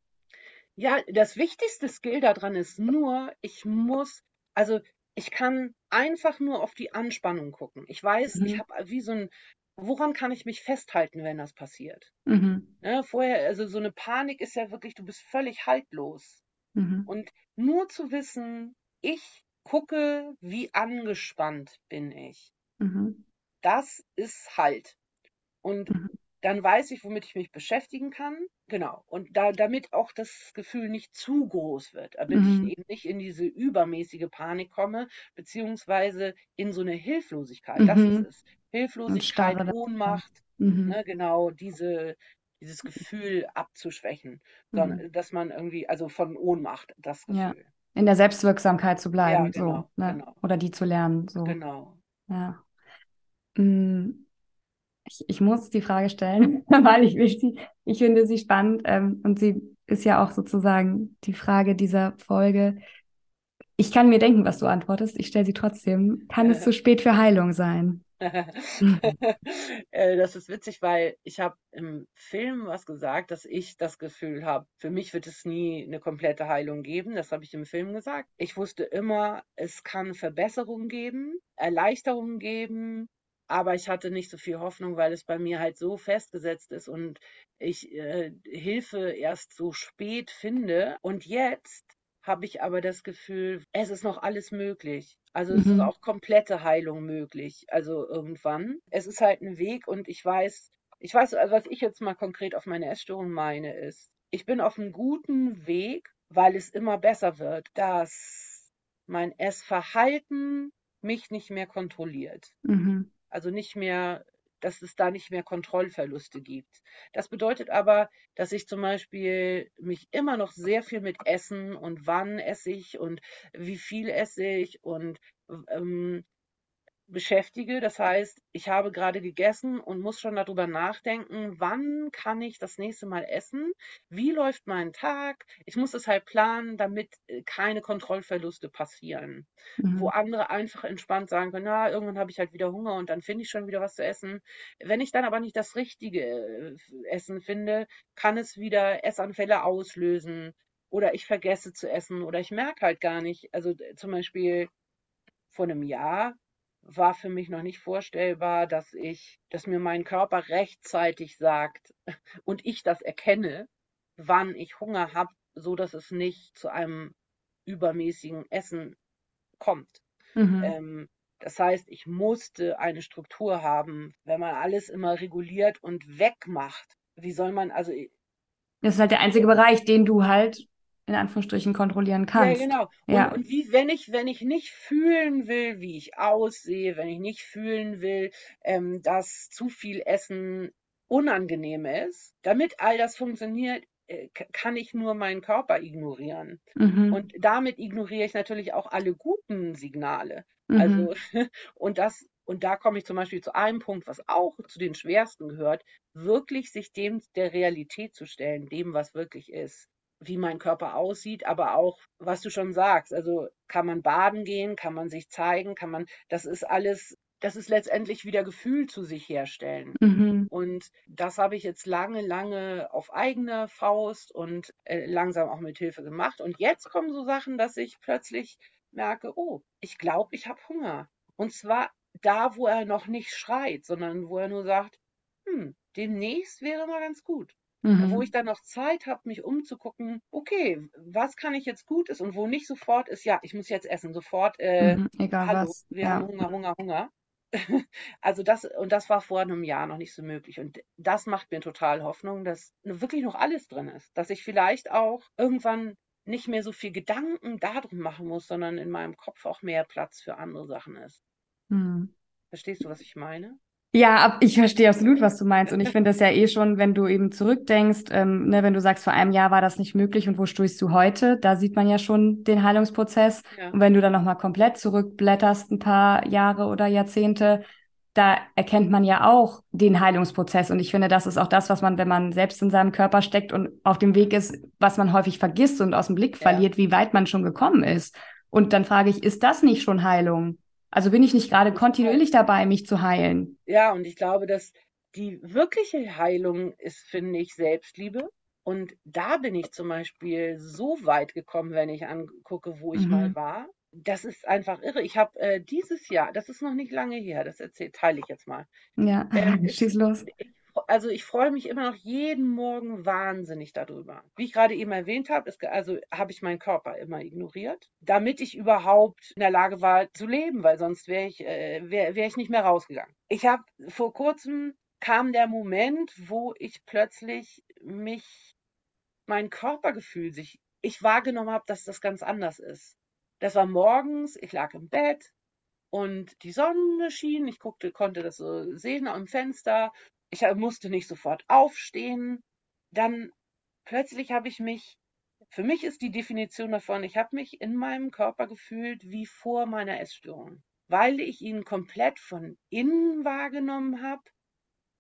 Ja, das wichtigste Skill daran ist nur, ich muss, also ich kann einfach nur auf die Anspannung gucken. Ich weiß, mhm. ich habe wie so ein woran kann ich mich festhalten, wenn das passiert? Mhm. Ja, ne, vorher, also so eine Panik ist ja wirklich, du bist völlig haltlos. Mhm. Und nur zu wissen, ich gucke, wie angespannt bin ich. Mhm. Das ist Halt. Und mhm. Dann weiß ich, womit ich mich beschäftigen kann. Genau. Und da, damit auch das Gefühl nicht zu groß wird, damit mhm. ich eben nicht in diese übermäßige Panik komme, beziehungsweise in so eine Hilflosigkeit. Das mhm. ist es. Hilflosigkeit, Ohnmacht, mhm. ne, genau diese, dieses Gefühl abzuschwächen, sondern mhm. dass man irgendwie, also von Ohnmacht, das Gefühl. Ja. In der Selbstwirksamkeit zu bleiben, ja, genau, so, ne? genau. oder die zu lernen. So. Genau. Ja. Mm, ich, ich muss die Frage stellen, [LAUGHS] weil ich, ich, ich finde sie spannend ähm, und sie ist ja auch sozusagen die Frage dieser Folge. Ich kann mir denken, was du antwortest. Ich stelle sie trotzdem. Kann es zu spät für Heilung sein? [LAUGHS] Äh, das ist witzig, weil ich habe im Film was gesagt, dass ich das Gefühl habe, für mich wird es nie eine komplette Heilung geben. Das habe ich im Film gesagt. Ich wusste immer, es kann Verbesserungen geben, Erleichterungen geben, aber ich hatte nicht so viel Hoffnung, weil es bei mir halt so festgesetzt ist und ich äh, Hilfe erst so spät finde. Und jetzt habe ich aber das Gefühl, es ist noch alles möglich. Also es ist mhm. auch komplette Heilung möglich. Also irgendwann. Es ist halt ein Weg und ich weiß, ich weiß, also was ich jetzt mal konkret auf meine Essstörung meine, ist, ich bin auf einem guten Weg, weil es immer besser wird, dass mein Essverhalten mich nicht mehr kontrolliert. Mhm. Also nicht mehr dass es da nicht mehr Kontrollverluste gibt. Das bedeutet aber, dass ich zum Beispiel mich immer noch sehr viel mit Essen und wann esse ich und wie viel esse ich und ähm, beschäftige. Das heißt, ich habe gerade gegessen und muss schon darüber nachdenken, wann kann ich das nächste Mal essen? Wie läuft mein Tag? Ich muss es halt planen, damit äh, keine Kontrollverluste passieren. Mhm. Wo andere einfach entspannt sagen können, na, irgendwann habe ich halt wieder Hunger und dann finde ich schon wieder was zu essen. Wenn ich dann aber nicht das richtige äh, Essen finde, kann es wieder Essanfälle auslösen oder ich vergesse zu essen oder ich merke halt gar nicht. Also zum Beispiel vor einem Jahr war für mich noch nicht vorstellbar, dass ich, dass mir mein Körper rechtzeitig sagt [LAUGHS] und ich das erkenne, wann ich Hunger habe, so dass es nicht zu einem übermäßigen Essen kommt. Mhm. Ähm, das heißt, ich musste eine Struktur haben. Wenn man alles immer reguliert und wegmacht, wie soll man also das ist halt der einzige Bereich, den du halt in Anführungsstrichen kontrollieren kannst. Ja, genau. Und, ja. und wie, wenn ich, wenn ich nicht fühlen will, wie ich aussehe, wenn ich nicht fühlen will, ähm, dass zu viel Essen unangenehm ist, damit all das funktioniert, äh, kann ich nur meinen Körper ignorieren. Mhm. Und damit ignoriere ich natürlich auch alle guten Signale. Mhm. Also, [LAUGHS] und das, und da komme ich zum Beispiel zu einem Punkt, was auch zu den schwersten gehört, wirklich sich dem der Realität zu stellen, dem, was wirklich ist wie mein Körper aussieht, aber auch, was du schon sagst. Also kann man baden gehen, kann man sich zeigen, kann man, das ist alles, das ist letztendlich wieder Gefühl zu sich herstellen. Mhm. Und das habe ich jetzt lange, lange auf eigene Faust und äh, langsam auch mit Hilfe gemacht. Und jetzt kommen so Sachen, dass ich plötzlich merke, oh, ich glaube, ich habe Hunger. Und zwar da, wo er noch nicht schreit, sondern wo er nur sagt, hm, demnächst wäre mal ganz gut. Mhm. Wo ich dann noch Zeit habe, mich umzugucken, okay, was kann ich jetzt Gutes und wo nicht sofort ist, ja, ich muss jetzt essen, sofort, äh, mhm, egal hallo, was. wir ja. haben Hunger, Hunger, Hunger. [LAUGHS] also das, und das war vor einem Jahr noch nicht so möglich. Und das macht mir total Hoffnung, dass wirklich noch alles drin ist. Dass ich vielleicht auch irgendwann nicht mehr so viel Gedanken darum machen muss, sondern in meinem Kopf auch mehr Platz für andere Sachen ist. Mhm. Verstehst du, was ich meine? Ja, ich verstehe absolut, was du meinst. Und ich finde das ja eh schon, wenn du eben zurückdenkst, ähm, ne, wenn du sagst, vor einem Jahr war das nicht möglich und wo stehst du heute, da sieht man ja schon den Heilungsprozess. Ja. Und wenn du dann nochmal komplett zurückblätterst, ein paar Jahre oder Jahrzehnte, da erkennt man ja auch den Heilungsprozess. Und ich finde, das ist auch das, was man, wenn man selbst in seinem Körper steckt und auf dem Weg ist, was man häufig vergisst und aus dem Blick ja. verliert, wie weit man schon gekommen ist. Und dann frage ich, ist das nicht schon Heilung? Also bin ich nicht gerade kontinuierlich dabei, mich zu heilen? Ja, und ich glaube, dass die wirkliche Heilung ist, finde ich, Selbstliebe. Und da bin ich zum Beispiel so weit gekommen, wenn ich angucke, wo ich mhm. mal war. Das ist einfach irre. Ich habe äh, dieses Jahr, das ist noch nicht lange her, das erzählt, teile ich jetzt mal. Ja, ähm, [LAUGHS] schieß los. Ich also ich freue mich immer noch jeden Morgen wahnsinnig darüber. Wie ich gerade eben erwähnt habe, ist, also habe ich meinen Körper immer ignoriert, damit ich überhaupt in der Lage war zu leben, weil sonst wäre ich, äh, wär, wär ich nicht mehr rausgegangen. Ich habe vor kurzem kam der Moment, wo ich plötzlich mich, mein Körpergefühl sich, ich wahrgenommen habe, dass das ganz anders ist. Das war morgens, ich lag im Bett, und die Sonne schien, ich guckte, konnte das so sehen am Fenster ich musste nicht sofort aufstehen. Dann plötzlich habe ich mich, für mich ist die Definition davon, ich habe mich in meinem Körper gefühlt wie vor meiner Essstörung, weil ich ihn komplett von innen wahrgenommen habe,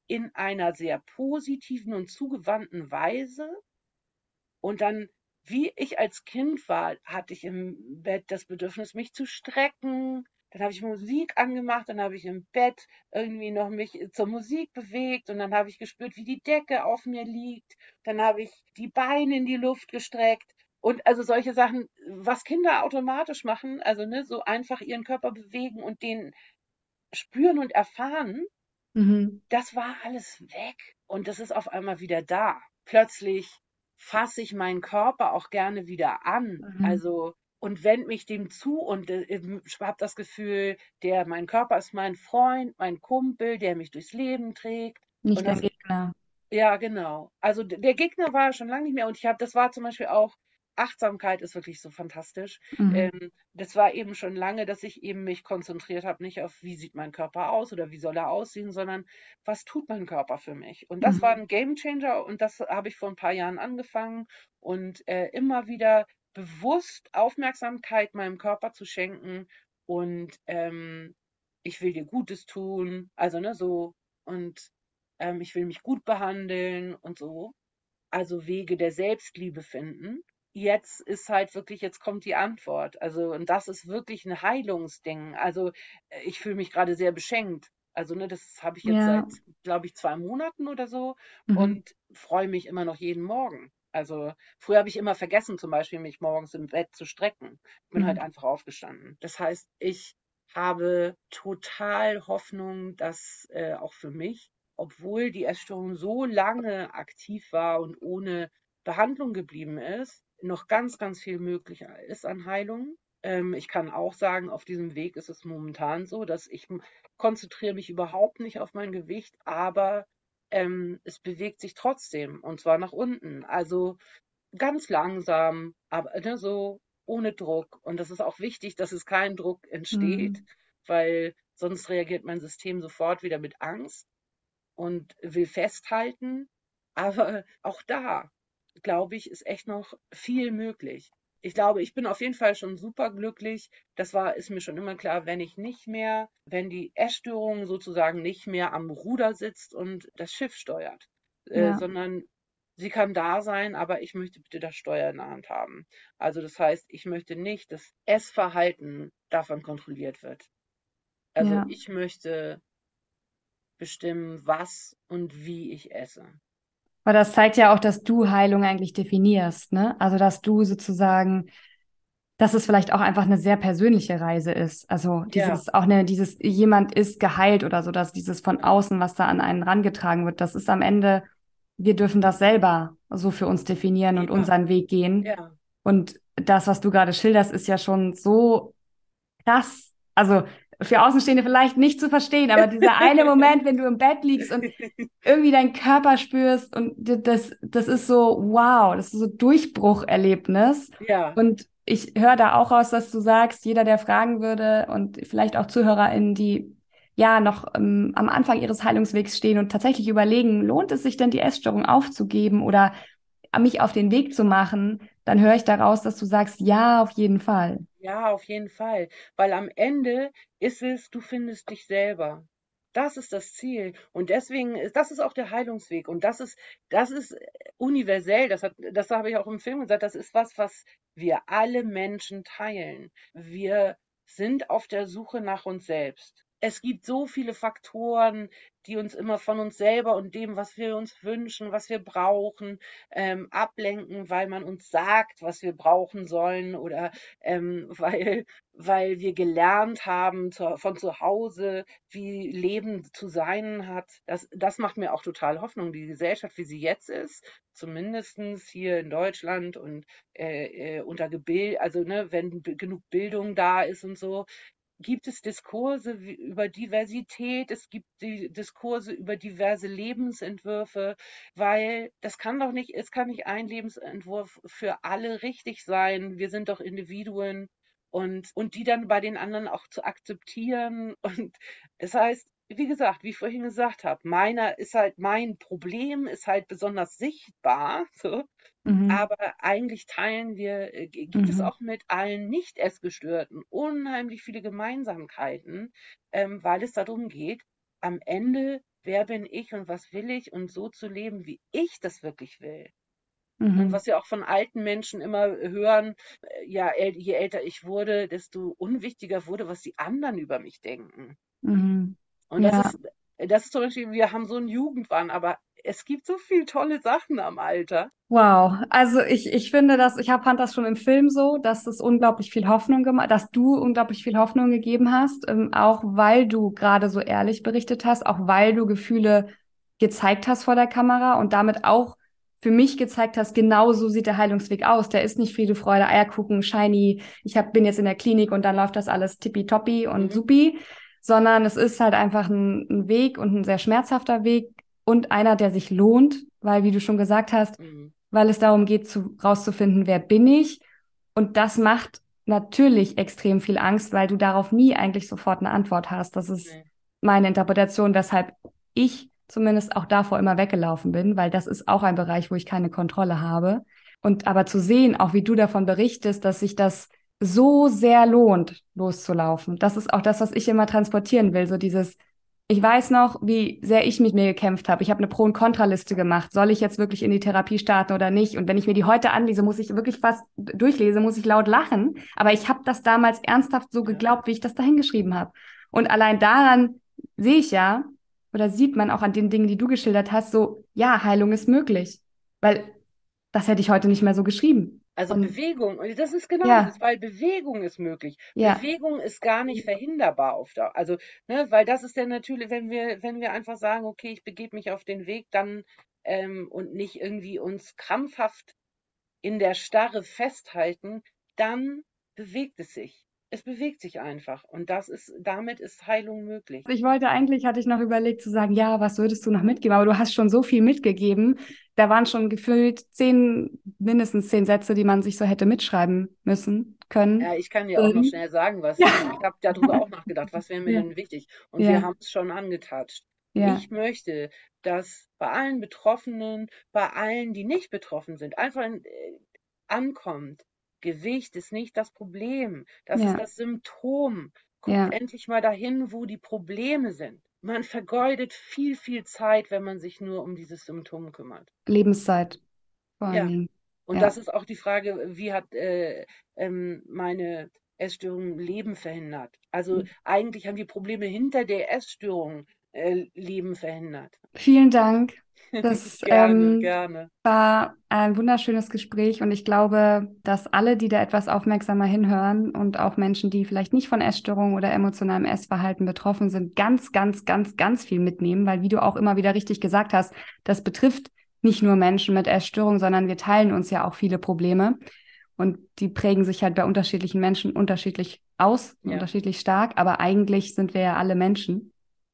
in einer sehr positiven und zugewandten Weise. Und dann, wie ich als Kind war, hatte ich im Bett das Bedürfnis, mich zu strecken, dann habe ich Musik angemacht, dann habe ich im Bett irgendwie noch mich zur Musik bewegt und dann habe ich gespürt, wie die Decke auf mir liegt. Dann habe ich die Beine in die Luft gestreckt. Und also solche Sachen, was Kinder automatisch machen, also ne, so einfach ihren Körper bewegen und den spüren und erfahren, mhm. das war alles weg. Und das ist auf einmal wieder da. Plötzlich fasse ich meinen Körper auch gerne wieder an. Mhm. Also und wende mich dem zu und äh, habe das Gefühl, der mein Körper ist mein Freund, mein Kumpel, der mich durchs Leben trägt. Nicht und der das, Gegner. Ja, genau. Also der Gegner war schon lange nicht mehr und ich habe, das war zum Beispiel auch Achtsamkeit ist wirklich so fantastisch. Mhm. Ähm, das war eben schon lange, dass ich eben mich konzentriert habe, nicht auf, wie sieht mein Körper aus oder wie soll er aussehen, sondern was tut mein Körper für mich. Und das mhm. war ein Game Changer und das habe ich vor ein paar Jahren angefangen und äh, immer wieder bewusst Aufmerksamkeit meinem Körper zu schenken und ähm, ich will dir Gutes tun, also ne, so und ähm, ich will mich gut behandeln und so. Also Wege der Selbstliebe finden. Jetzt ist halt wirklich, jetzt kommt die Antwort. Also, und das ist wirklich ein Heilungsding. Also, äh, ich fühle mich gerade sehr beschenkt. Also, ne, das habe ich jetzt ja. seit, glaube ich, zwei Monaten oder so mhm. und freue mich immer noch jeden Morgen. Also früher habe ich immer vergessen, zum Beispiel mich morgens im Bett zu strecken. Ich bin halt mhm. halt einfach aufgestanden. Das heißt, ich habe total Hoffnung, dass äh, auch für mich, obwohl die Essstörung so lange aktiv war und ohne Behandlung geblieben ist, noch ganz, ganz viel möglich ist an Heilung. Ähm, ich kann auch sagen, auf diesem Weg ist es momentan so, dass ich konzentriere mich überhaupt nicht auf mein Gewicht, aber ähm, es bewegt sich trotzdem und zwar nach unten. Also ganz langsam, aber ne, so ohne Druck. Und das ist auch wichtig, dass es kein Druck entsteht, mhm. weil sonst reagiert mein System sofort wieder mit Angst und will festhalten. Aber auch da, glaube ich, ist echt noch viel möglich ich glaube, ich bin auf jeden Fall schon super glücklich. Das war, ist mir schon immer klar, wenn ich nicht mehr, wenn die Essstörung sozusagen nicht mehr am Ruder sitzt und das Schiff steuert, äh, ja. äh, sondern sie kann da sein, aber ich möchte bitte das Steuer in der Hand haben. Also das heißt, ich möchte nicht, dass Essverhalten davon kontrolliert wird. Also ja. ich möchte bestimmen, was und wie ich esse. Aber das zeigt ja auch, dass du Heilung eigentlich definierst, ne? Also, dass du sozusagen dass es vielleicht auch einfach eine sehr persönliche Reise ist. Also dieses ja. auch eine, dieses jemand ist geheilt oder so, dass dieses von außen, was da an einen rangetragen wird, das ist am Ende, wir dürfen das selber so für uns definieren und ja. unseren Weg gehen. Ja. Und das, was du gerade schilderst, ist ja schon so krass. Also für Außenstehende vielleicht nicht zu verstehen, aber dieser eine [LAUGHS] Moment, wenn du im Bett liegst und [LAUGHS] irgendwie deinen Körper spürst und das, das ist so, wow, das ist so Durchbrucherlebnis. Ja. Und ich höre da auch raus, dass du sagst, jeder, der fragen würde und vielleicht auch ZuhörerInnen, die ja noch ähm, am Anfang ihres Heilungswegs stehen und tatsächlich überlegen, lohnt es sich denn, die Essstörung aufzugeben oder mich auf den Weg zu machen, dann höre ich daraus, dass du sagst, ja, auf jeden Fall. Ja, auf jeden Fall. Weil am Ende ist es, du findest dich selber. Das ist das Ziel. Und deswegen, ist, das ist auch der Heilungsweg. Und das ist, das ist universell. Das, hat, das habe ich auch im Film gesagt. Das ist was, was wir alle Menschen teilen. Wir sind auf der Suche nach uns selbst es gibt so viele Faktoren, die uns immer von uns selber und dem, was wir uns wünschen, was wir brauchen, ähm, ablenken, weil man uns sagt, was wir brauchen sollen oder ähm, [LAUGHS] weil, weil wir gelernt haben zu, von zu Hause, wie Leben zu sein hat. Das, das macht mir auch total Hoffnung. Die Gesellschaft, wie sie jetzt ist, zumindest hier in Deutschland und äh, äh, unter Gebild, also ne, wenn genug Bildung da ist und so, gibt es Diskurse über Diversität, es gibt Diskurse über diverse Lebensentwürfe, weil das kann doch nicht, es kann nicht ein Lebensentwurf für alle richtig sein. Wir sind doch Individuen und, und die dann bei den anderen auch zu akzeptieren. [LAUGHS] Und das heißt, wie gesagt, wie ich vorhin gesagt habe, meiner ist halt mein Problem, ist halt besonders sichtbar. [LAUGHS] So. Mhm. Aber eigentlich teilen wir, äh, gibt mhm. es auch mit allen Nicht-Essgestörten unheimlich viele Gemeinsamkeiten, ähm, weil es darum geht, am Ende, wer bin ich und was will ich und so zu leben, wie ich das wirklich will. Mhm. Und was wir auch von alten Menschen immer hören, äh, ja, je älter ich wurde, desto unwichtiger wurde, was die anderen über mich denken. Mhm. Und das ja. ist, das ist zum Beispiel, wir haben so einen Jugendwahn, aber es gibt so viele tolle Sachen am Alter. Wow, also ich, ich finde das, ich fand das schon im Film so, dass es unglaublich viel Hoffnung gemacht, dass du unglaublich viel Hoffnung gegeben hast, ähm, auch weil du gerade so ehrlich berichtet hast, auch weil du Gefühle gezeigt hast vor der Kamera und damit auch für mich gezeigt hast, genau so sieht der Heilungsweg aus. Der ist nicht Friede, Freude, Eierkuchen, shiny, ich hab, bin jetzt in der Klinik und dann läuft das alles tippitoppi und mhm. supi, sondern es ist halt einfach ein, ein, Weg und ein sehr schmerzhafter Weg und einer, der sich lohnt, weil, wie du schon gesagt hast, mhm. weil es darum geht, zu, rauszufinden, wer bin ich. Und das macht natürlich extrem viel Angst, weil du darauf nie eigentlich sofort eine Antwort hast. Das ist okay. meine Interpretation, weshalb ich zumindest auch davor immer weggelaufen bin, weil das ist auch ein Bereich, wo ich keine Kontrolle habe. Und aber zu sehen, auch wie du davon berichtest, dass sich das so sehr lohnt, loszulaufen. Das ist auch das, was ich immer transportieren will. So dieses, ich weiß noch, wie sehr ich mit mir gekämpft habe. Ich habe eine Pro- und Kontraliste gemacht. Soll ich jetzt wirklich in die Therapie starten oder nicht? Und wenn ich mir die heute anlese, muss ich wirklich fast durchlese, muss ich laut lachen. Aber ich habe das damals ernsthaft so geglaubt, wie ich das dahingeschrieben habe. Und allein daran sehe ich ja, oder sieht man auch an den Dingen, die du geschildert hast, so, ja, Heilung ist möglich. Weil das hätte ich heute nicht mehr so geschrieben. Also und, Bewegung, das ist genau ja. das, weil Bewegung ist möglich. Ja. Bewegung ist gar nicht verhinderbar auf der, also, ne, weil das ist ja natürlich, wenn wir, wenn wir einfach sagen, okay, ich begebe mich auf den Weg, dann ähm, und nicht irgendwie uns krampfhaft in der Starre festhalten, dann bewegt es sich es bewegt sich einfach und das ist, damit ist Heilung möglich. Ich wollte eigentlich, hatte ich noch überlegt zu sagen, ja, was würdest du noch mitgeben? Aber du hast schon so viel mitgegeben. Da waren schon gefühlt zehn, mindestens zehn Sätze, die man sich so hätte mitschreiben müssen können. Ja, ich kann dir auch noch ähm, schnell sagen, was [LAUGHS] ja. ich habe darüber auch nachgedacht, was wäre mir ja. denn wichtig? Und ja. wir haben es schon angetatscht. Ich möchte, dass bei allen Betroffenen, bei allen, die nicht betroffen sind, einfach äh, ankommt, Gewicht ist nicht das Problem, das ja. ist das Symptom. Guckt ja. endlich mal dahin, wo die Probleme sind. Man vergeudet viel, viel Zeit, wenn man sich nur um dieses Symptom kümmert. Lebenszeit. Vor ja. Dingen. Und ja. das ist auch die Frage, wie hat äh, ähm, meine Essstörung Leben verhindert? Also mhm. eigentlich haben die Probleme hinter der Essstörung äh, Leben verhindert. Vielen Dank Das [LAUGHS] Gerne, ähm, gerne. war ein wunderschönes Gespräch und ich glaube, dass alle, die da etwas aufmerksamer hinhören und auch Menschen, die vielleicht nicht von Essstörungen oder emotionalem Essverhalten betroffen sind, ganz, ganz, ganz, ganz viel mitnehmen, weil wie du auch immer wieder richtig gesagt hast, das betrifft nicht nur Menschen mit Essstörungen, sondern wir teilen uns ja auch viele Probleme und die prägen sich halt bei unterschiedlichen Menschen unterschiedlich aus, Ja. unterschiedlich stark, aber eigentlich sind wir ja alle Menschen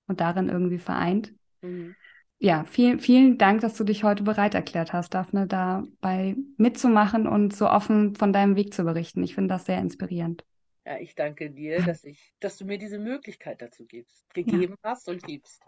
und darin irgendwie vereint. Mhm. Ja, vielen, vielen Dank, dass du dich heute bereit erklärt hast, Daphne, dabei mitzumachen und so offen von deinem Weg zu berichten. Ich finde das sehr inspirierend. Ja, ich danke dir, dass ich, dass du mir diese Möglichkeit dazu gibst, gegeben hast und gibst.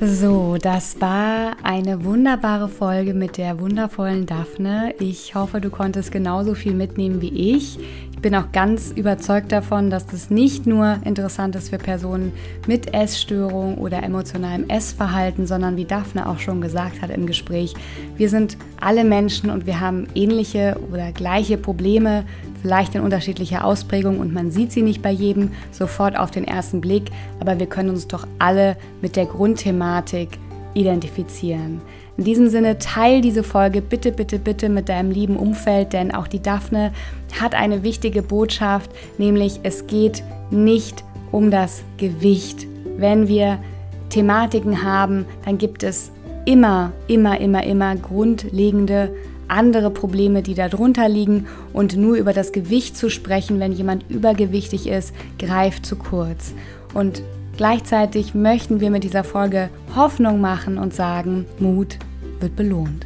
So, das war eine wunderbare Folge mit der wundervollen Daphne. Ich hoffe, du konntest genauso viel mitnehmen wie ich. Ich bin auch ganz überzeugt davon, dass das nicht nur interessant ist für Personen mit Essstörung oder emotionalem Essverhalten, sondern wie Daphne auch schon gesagt hat im Gespräch, wir sind alle Menschen und wir haben ähnliche oder gleiche Probleme, vielleicht in unterschiedlicher Ausprägung und man sieht sie nicht bei jedem sofort auf den ersten Blick, aber wir können uns doch alle mit der Grundthematik identifizieren. In diesem Sinne, teil diese Folge bitte, bitte, bitte mit deinem lieben Umfeld, denn auch die Daphne hat eine wichtige Botschaft, nämlich es geht nicht um das Gewicht. Wenn wir Thematiken haben, dann gibt es immer, immer, immer, immer grundlegende andere Probleme, die darunter liegen und nur über das Gewicht zu sprechen, wenn jemand übergewichtig ist, greift zu kurz. Und gleichzeitig möchten wir mit dieser Folge Hoffnung machen und sagen, Mut wird belohnt.